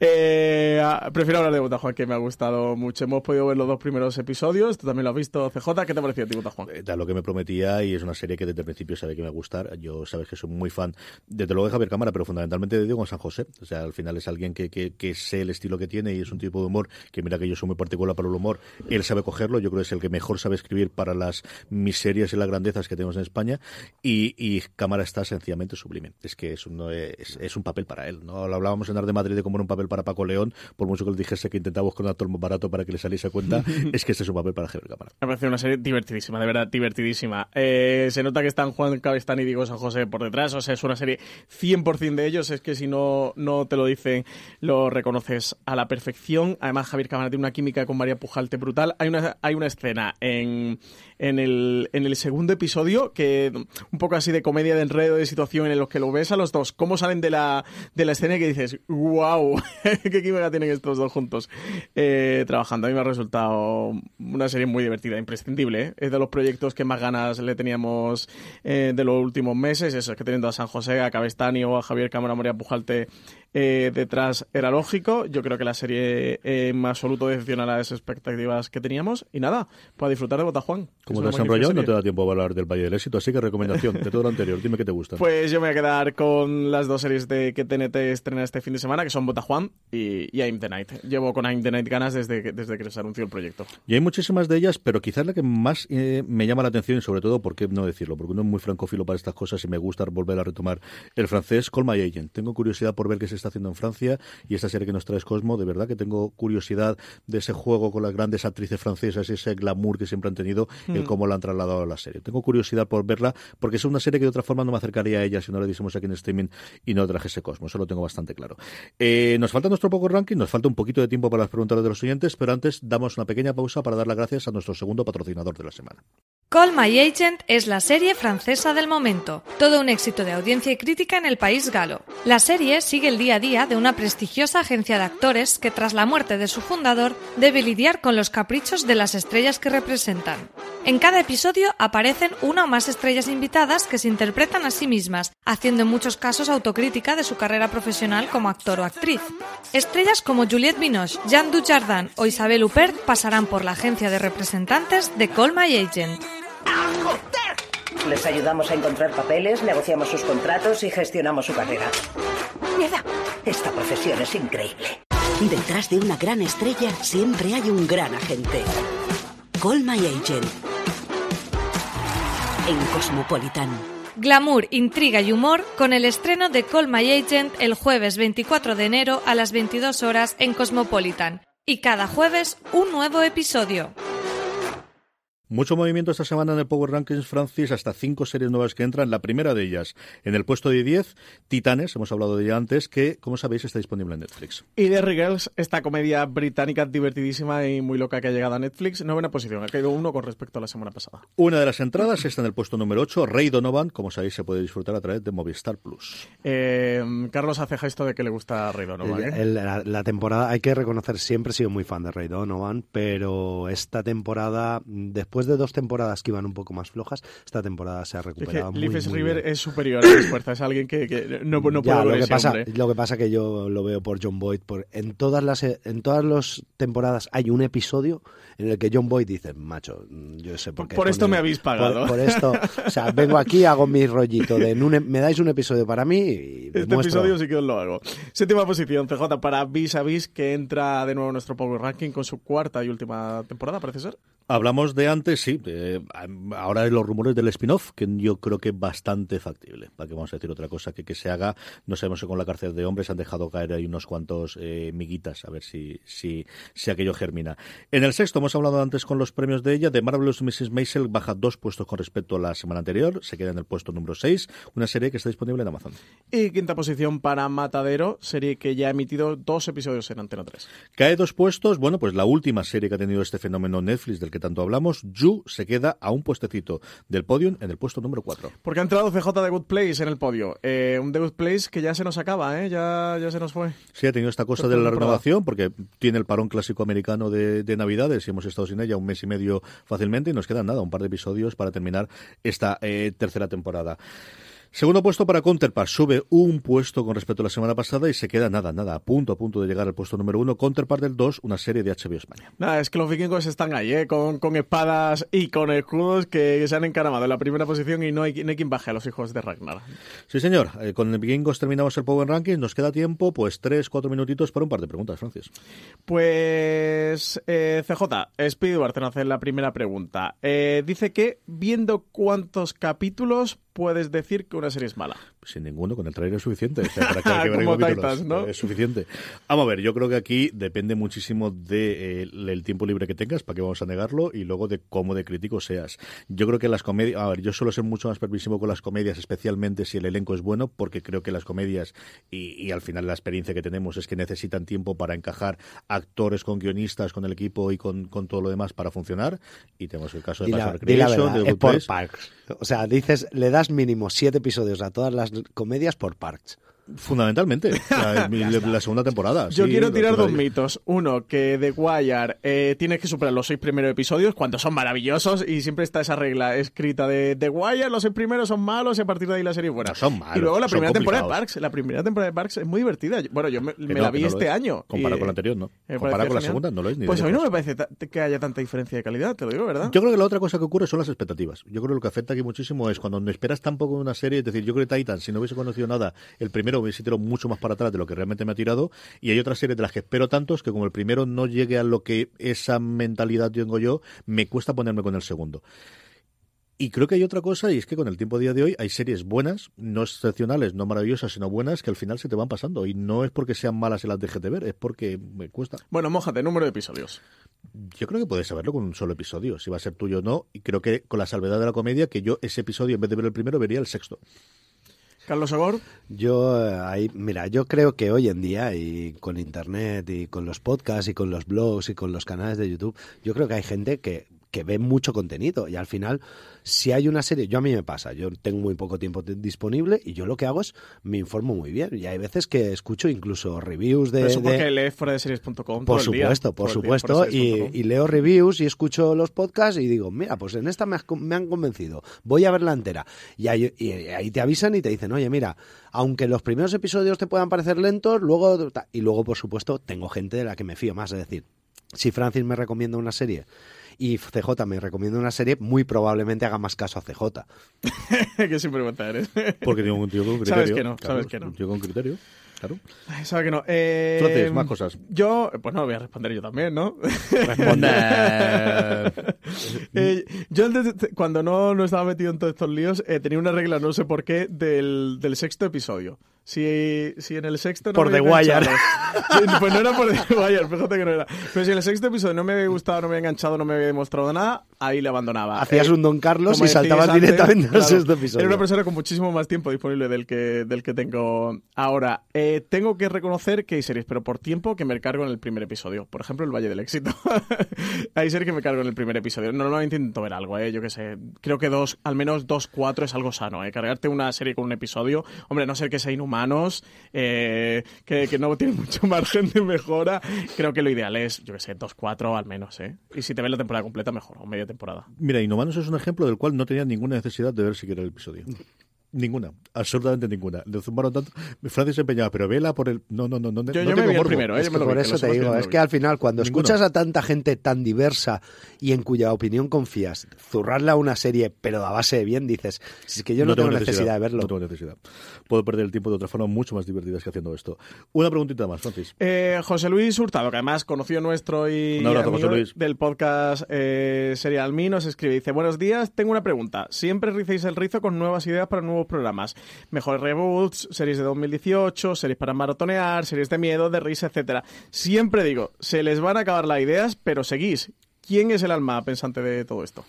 Eh, ah, prefiero hablar de Botajuan, que me ha gustado mucho. Hemos podido ver los dos primeros episodios, tú también lo has visto, CJ. ¿Qué te ha parecido a ti, Botajuan? Eh, lo que me prometía y es una serie que desde el principio sabe que me va a gustar. Yo sabes que soy muy fan, desde luego de Javier Cámara, pero fundamentalmente de Diego San José. O sea, al final es alguien que, que, que sé el estilo que tiene y es un tipo de humor que mira que yo soy muy particular para el humor. Él sabe cogerlo, yo creo que es el que mejor sabe escribir para las miserias y las grandezas que tenemos en España y, y Cámara está sencillamente sublime. Es que es un, es, es un papel para él. ¿no? Lo hablábamos en Ar de Madrid de cómo era un papel para Paco León, por mucho que le dijese que intentaba buscar un actor más barato para que le saliese a cuenta, [laughs] es que este es un papel para Javier Cámara. Me parece una serie divertidísima, de verdad, divertidísima. Eh, se nota que están Juan Cabestán y Diego San José por detrás, o sea, es una serie 100% de ellos, es que si no, no te lo dicen, lo reconoces a la perfección. Además, Javier Cámara tiene una química con María Pujalte brutal. Hay una, hay una escena en, en, el, en el segundo episodio que un poco así de comedia de enredo de situación en los que lo ves a los dos, cómo salen de la, de la escena y que dices, wow, [laughs] qué química tienen estos dos juntos eh, trabajando. A mí me ha resultado una serie muy divertida, imprescindible. ¿eh? Es de los proyectos que más ganas le teníamos eh, de los últimos meses. Eso es que teniendo a San José, a Cabestani o a Javier Cámara María Pujalte eh, detrás era lógico. Yo creo que la serie eh, en absoluto decepciona las expectativas que teníamos. Y nada, para disfrutar de Botajuan. Como te has enrollado, no te da tiempo a hablar del Valle del Éxito, así que recomendación de todo lo anterior. Dime qué te gusta. Pues yo me voy a quedar con las dos series de que TNT estrena este fin de semana, que son Botajuan y, y I'm the Night. Llevo con I'm the Night ganas desde que, desde que se anunció el proyecto. Y hay muchísimas de ellas, pero quizás la que más eh, me llama la atención, y sobre todo, ¿por qué no decirlo? Porque uno es muy francófilo para estas cosas y me gusta volver a retomar el francés. Call My Agent. Tengo curiosidad por ver qué se está haciendo en Francia y esta serie que nos trae Cosmo, de verdad que tengo curiosidad de ese juego con las grandes actrices francesas, ese glamour que siempre han tenido, el Mm. cómo lo han trasladado a la serie. Tengo curiosidad por verla porque es una serie que de otra forma no me acercaría a ella si no la diésemos aquí en streaming y no trajese Cosmo, eso lo tengo bastante claro. Eh, nos falta nuestro poco ranking, nos falta un poquito de tiempo para las preguntas de los oyentes, pero antes damos una pequeña pausa para dar las gracias a nuestro segundo patrocinador de la semana. Call My Agent es la serie francesa del momento, todo un éxito de audiencia y crítica en el país galo. La serie sigue el día a día de una prestigiosa agencia de actores que tras la muerte de su fundador debe lidiar con los caprichos de las estrellas que representan. En cada episodio aparecen una o más estrellas invitadas que se interpretan a sí mismas, haciendo en muchos casos autocrítica de su carrera profesional como actor o actriz. Estrellas como Juliette Binoche, Jean Dujardin o Isabelle Huppert pasarán por la agencia de representantes de Call My Agent. Les ayudamos a encontrar papeles, negociamos sus contratos y gestionamos su carrera. Mierda, esta profesión es increíble. Detrás de una gran estrella siempre hay un gran agente. Call My Agent. En Cosmopolitan. Glamour, intriga y humor con el estreno de Call My Agent el jueves 24 de enero a las 22 horas en Cosmopolitan. Y cada jueves un nuevo episodio. Mucho movimiento esta semana en el Power Rankings, Francis, hasta cinco series nuevas que entran. La primera de ellas, en el puesto de 10, Titanes, hemos hablado de ella antes, que, como sabéis, está disponible en Netflix. Y The Girls, esta comedia británica divertidísima y muy loca que ha llegado a Netflix, novena posición. Ha caído uno con respecto a la semana pasada. Una de las entradas está en el puesto número 8, Ray Donovan, como sabéis, se puede disfrutar a través de Movistar Plus. Eh, Carlos hace gesto de que le gusta Ray Donovan. ¿eh? El- el- la, la temporada, hay que reconocer, siempre he sido muy fan de Ray Donovan, pero esta temporada, después de dos temporadas que iban un poco más flojas, esta temporada se ha Es que recuperado muy, Leif muy River bien. es superior a las fuerzas, es alguien que, que no, no Ya, puedo lo que pasa, hombre. lo que pasa que yo lo veo por John Boyd. Por, en todas las en todas las temporadas hay un episodio en el que John Boyd dice, macho, yo sé por qué. Por esto me habéis pagado". Por, por esto, o sea, vengo aquí, hago mi rollito de en un e- me dais un episodio para mí y Este episodio sí que os lo hago. Séptima posición, CJ para Vis a Vis, que entra de nuevo en nuestro Power Ranking con su cuarta y última temporada, parece ser. Hablamos de antes, sí. de- ahora hay los rumores del spin-off, que yo creo que es bastante factible. Para que vamos a decir otra cosa que, que se haga. No sabemos si con la cárcel de hombres han dejado caer ahí unos cuantos eh, miguitas, a ver si, si, si aquello germina. En el sexto, hemos hablado antes con los premios de ella. The Marvelous Mrs. Maisel baja dos puestos con respecto a la semana anterior. Se queda en el puesto número 6. Una serie que está disponible en Amazon. Y quinta posición para Matadero, serie que ya ha emitido dos episodios en Antena 3. Cae dos puestos. Bueno, pues la última serie que ha tenido este fenómeno Netflix del que tanto hablamos, You, se queda a un puestecito del podium en el puesto número 4. Porque ha entrado CJ de Good Place en el podio. Eh, un The Good Place que ya se nos acaba, ¿eh? Ya, ya se nos fue. Sí, ha tenido esta cosa de la renovación, porque tiene el parón clásico americano de, de Navidades y hemos estado sin ella un mes y medio fácilmente y nos quedan nada, un par de episodios para terminar esta eh, tercera temporada. Segundo puesto para Counterpart, sube un puesto con respecto a la semana pasada y se queda nada, nada, a punto, a punto de llegar al puesto número uno. Counterpart del 2, una serie de HBO España. Nada, es que los vikingos están ahí, ¿eh? Con, con espadas y con escudos que se han encaramado en la primera posición y no hay, no hay quien baje a los hijos de Ragnar. Sí, señor, eh, con el Vikingos terminamos el Power Ranking, nos queda tiempo, pues tres, cuatro minutitos para un par de preguntas, Francis. Pues eh, CJ, Speedy Duarte nos hace la primera pregunta. Eh, dice que viendo cuántos capítulos puedes decir que una serie es mala. Sin ninguno, con el trailer es suficiente. O sea, para cada que [laughs] ver Como capítulos, Titans, ¿no? Es suficiente. Vamos a ver, yo creo que aquí depende muchísimo del de, el tiempo libre que tengas, para que vamos a negarlo, y luego de cómo de crítico seas. Yo creo que las comedias, a ver, yo suelo ser mucho más permisivo con las comedias, especialmente si el elenco es bueno, porque creo que las comedias, y, y al final la experiencia que tenemos es que necesitan tiempo para encajar actores con guionistas, con el equipo y con, con todo lo demás para funcionar. Y tenemos el caso de Recreation, verdad, de. Parks. O sea, dices, le das mínimo siete episodios a todas las comedias por Parks. Fundamentalmente, la, [laughs] la segunda temporada. Yo sí, quiero tirar dos mitos. Uno, que The Wire eh, tienes que superar los seis primeros episodios cuando son maravillosos y siempre está esa regla escrita de The Wire, los seis primeros son malos y a partir de ahí la serie es buena. No son malos, y luego la primera temporada de. Parks, la primera temporada de Parks es muy divertida. Bueno, yo me, Que me no, la vi no este es. año. Comparado y, con la anterior, no. Comparado con la segunda, no lo es ni Pues a mí no me parece que haya tanta diferencia de calidad, te lo digo, ¿verdad? Yo creo que la otra cosa que ocurre son las expectativas. Yo creo que lo que afecta aquí muchísimo es cuando no esperas tampoco una serie, es decir, yo creo que Titan, si no hubiese conocido nada, el primero hubiese tirado mucho más para atrás de lo que realmente me ha tirado, y hay otras series de las que espero tantos que como el primero no llegue a lo que esa mentalidad tengo yo, me cuesta ponerme con el segundo. Y creo que hay otra cosa, y es que con el tiempo a día de hoy hay series buenas, no excepcionales, no maravillosas, sino buenas, que al final se te van pasando. Y no es porque sean malas y las dejes de ver, es porque me cuesta. Bueno, mójate, número de episodios. Yo creo que puedes saberlo con un solo episodio, si va a ser tuyo o no. Y creo que con la salvedad de la comedia, que yo ese episodio, en vez de ver el primero, vería el sexto. Carlos Ogor. Yo eh, ahí, mira, yo creo que hoy en día y con internet y con los podcasts y con los blogs y con los canales de YouTube, yo creo que hay gente que, que ve mucho contenido y al final si hay una serie, yo a mí me pasa, yo tengo muy poco tiempo disponible y yo lo que hago es me informo muy bien y hay veces que escucho incluso reviews de, Pero eso de- lees fuera de series.com. por día. supuesto, por supuesto. Y, y leo reviews y escucho los podcasts y digo, mira, pues en esta me, has me han convencido, voy a verla entera. Y ahí, y ahí te avisan y te dicen, oye, mira, aunque los primeros episodios te puedan parecer lentos, luego... Y luego, por supuesto, tengo gente de la que me fío más. Es decir, si Francis me recomienda una serie y CJ me recomienda una serie, muy probablemente haga más caso a CJ. [laughs] que sinvergüenza eres. Porque tengo un tío con criterio. Sabes que no, Claro, sabes que no. Un tío con criterio, claro. Sabe que no. Eh, más cosas. Yo, pues no, voy a responder yo también, ¿no? Responde. [laughs] Eh, yo cuando no, no estaba metido en todos estos líos, eh, tenía una regla, no sé por qué, del, del sexto episodio. Si, si en el sexto no Por The Wire. [laughs] pues no era por The Wire, fíjate que no era. Pero si en el sexto episodio no me había gustado, no me había enganchado, no me había demostrado nada, ahí le abandonaba. Hacías Eh, un Don Carlos y saltabas antes, directamente al claro, sexto episodio. Era una persona con muchísimo más tiempo disponible del que, del que tengo ahora. Eh, tengo que reconocer que hay series, pero por tiempo que me cargo en el primer episodio. Por ejemplo, El Valle del Éxito. [laughs] hay series que me cargo en el primer episodio. Normalmente intento ver algo, ¿eh? Yo qué sé. Creo que dos, al menos dos, cuatro es algo sano, ¿eh? Cargarte una serie con un episodio. Hombre, a no ser que sea inhumanos, eh, que, no tiene mucho [laughs] margen de mejora. Creo que lo ideal es, yo qué sé, dos, cuatro al menos, ¿eh? Y si te ves la temporada completa, mejor, o media temporada. Mira, Inhumanos es un ejemplo del cual no tenía ninguna necesidad de ver siquiera el episodio. Ninguna, absolutamente ninguna. Le zumbaron tanto. Francis se empeñaba, pero vela por el. No, no, no, no. Yo- no yo me tengo vi el morbo. primero, ¿eh? Es me lo vi, por eso te digo, me es que vi. al final cuando Ninguno. escuchas a tanta gente tan diversa y en cuya opinión confías, zurrarle a una serie, pero a base de bien, dices, si es que yo no, tengo necesidad, de verlo. No tengo necesidad. Puedo perder el tiempo de otra forma mucho más divertidas que haciendo esto. Una preguntita más, Francis. Eh, José Luis Hurtado, que además conocido nuestro y Un abrazo, amigo José Luis. del podcast eh, Serial Me, nos escribe, dice, buenos días, tengo una pregunta. Siempre ricéis el rizo con nuevas ideas para nuevos programas. Mejores reboots, series de 2018, series para maratonear, series de miedo, de risa, etcétera. Siempre digo, se les van a acabar las ideas, pero seguís. ¿Quién es el alma pensante de todo esto?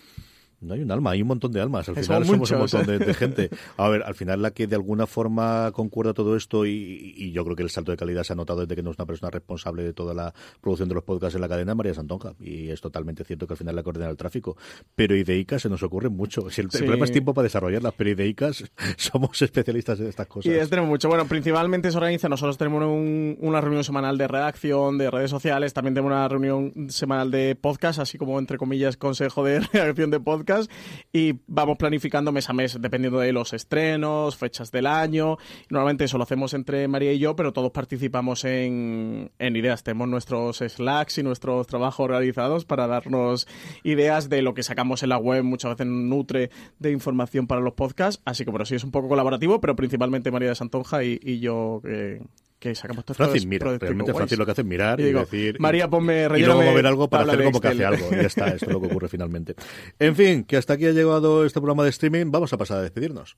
No hay un alma, hay un montón de almas. Al final somos un montón de, de [laughs] gente. A ver, al final la que de alguna forma concuerda todo esto y, y yo creo que el salto de calidad se ha notado desde que no es una persona responsable de toda la producción de los podcasts en la cadena, María Santonja. Y es totalmente cierto que al final la coordina el tráfico. Pero ideicas se nos ocurren mucho. Si el, el Sí. problema es tiempo para desarrollarlas, pero ideicas [laughs] somos especialistas en estas cosas. Y tenemos mucho. Bueno, principalmente se organiza, nosotros tenemos un- una reunión semanal de redacción, de redes sociales, también tenemos una reunión semanal de podcast, así como entre comillas consejo de [laughs] redacción de podcast, y vamos planificando mes a mes, dependiendo de los estrenos, fechas del año. Normalmente eso lo hacemos entre María y yo, pero todos participamos en, en ideas. Tenemos nuestros Slacks y nuestros trabajos organizados para darnos ideas de lo que sacamos en la web, muchas veces nutre de información para los podcasts, así que bueno, sí es un poco colaborativo, pero principalmente María de Santonja y, yo que, que sacamos Francis mira, proyectos realmente. Francis lo que hace es mirar y, Y digo, decir... María, ponme, y luego mover algo para hacer como que hace algo. Y ya está, esto es lo que ocurre finalmente. En fin, que hasta aquí ha llegado este programa de streaming. Vamos a pasar a despedirnos.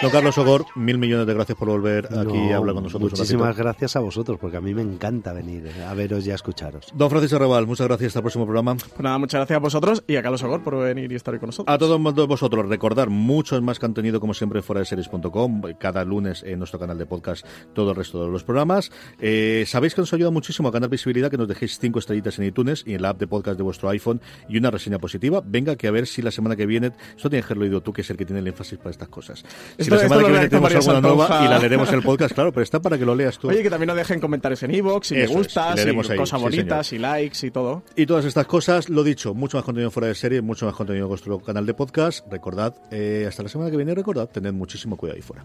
Don Carlos Ogor, mil millones de gracias por volver aquí No, a hablar con nosotros. Muchísimas gracias a vosotros, porque a mí me encanta venir a veros y a escucharos. Don Francisco Arrabal, muchas gracias. Hasta el próximo programa. Pues nada, muchas gracias a vosotros y a Carlos Ogor por venir y estar hoy con nosotros. A todos vosotros, recordar mucho más contenido, como siempre, en fuera de series.com, cada lunes en nuestro canal de podcast, todo el resto de los programas. Eh, Sabéis que nos ayuda muchísimo a ganar visibilidad, que nos dejéis cinco estrellitas en iTunes y en la app de podcast de vuestro iPhone y una reseña positiva. Venga, que a ver si la semana que viene, esto tienes que haberlo oído tú, que es el que tiene el énfasis para estas cosas. Si la semana que viene tenemos alguna nueva y la leeremos en el podcast, claro, pero está para que lo leas tú. Oye, que también nos dejen comentarios en iVoox, y me Eso es, gustas, y cosas bonitas, y likes y todo. Y todas estas cosas, lo dicho, mucho más contenido fuera de serie, mucho más contenido en vuestro canal de podcast. Recordad, eh, hasta la semana que viene, recordad, tened muchísimo cuidado ahí fuera.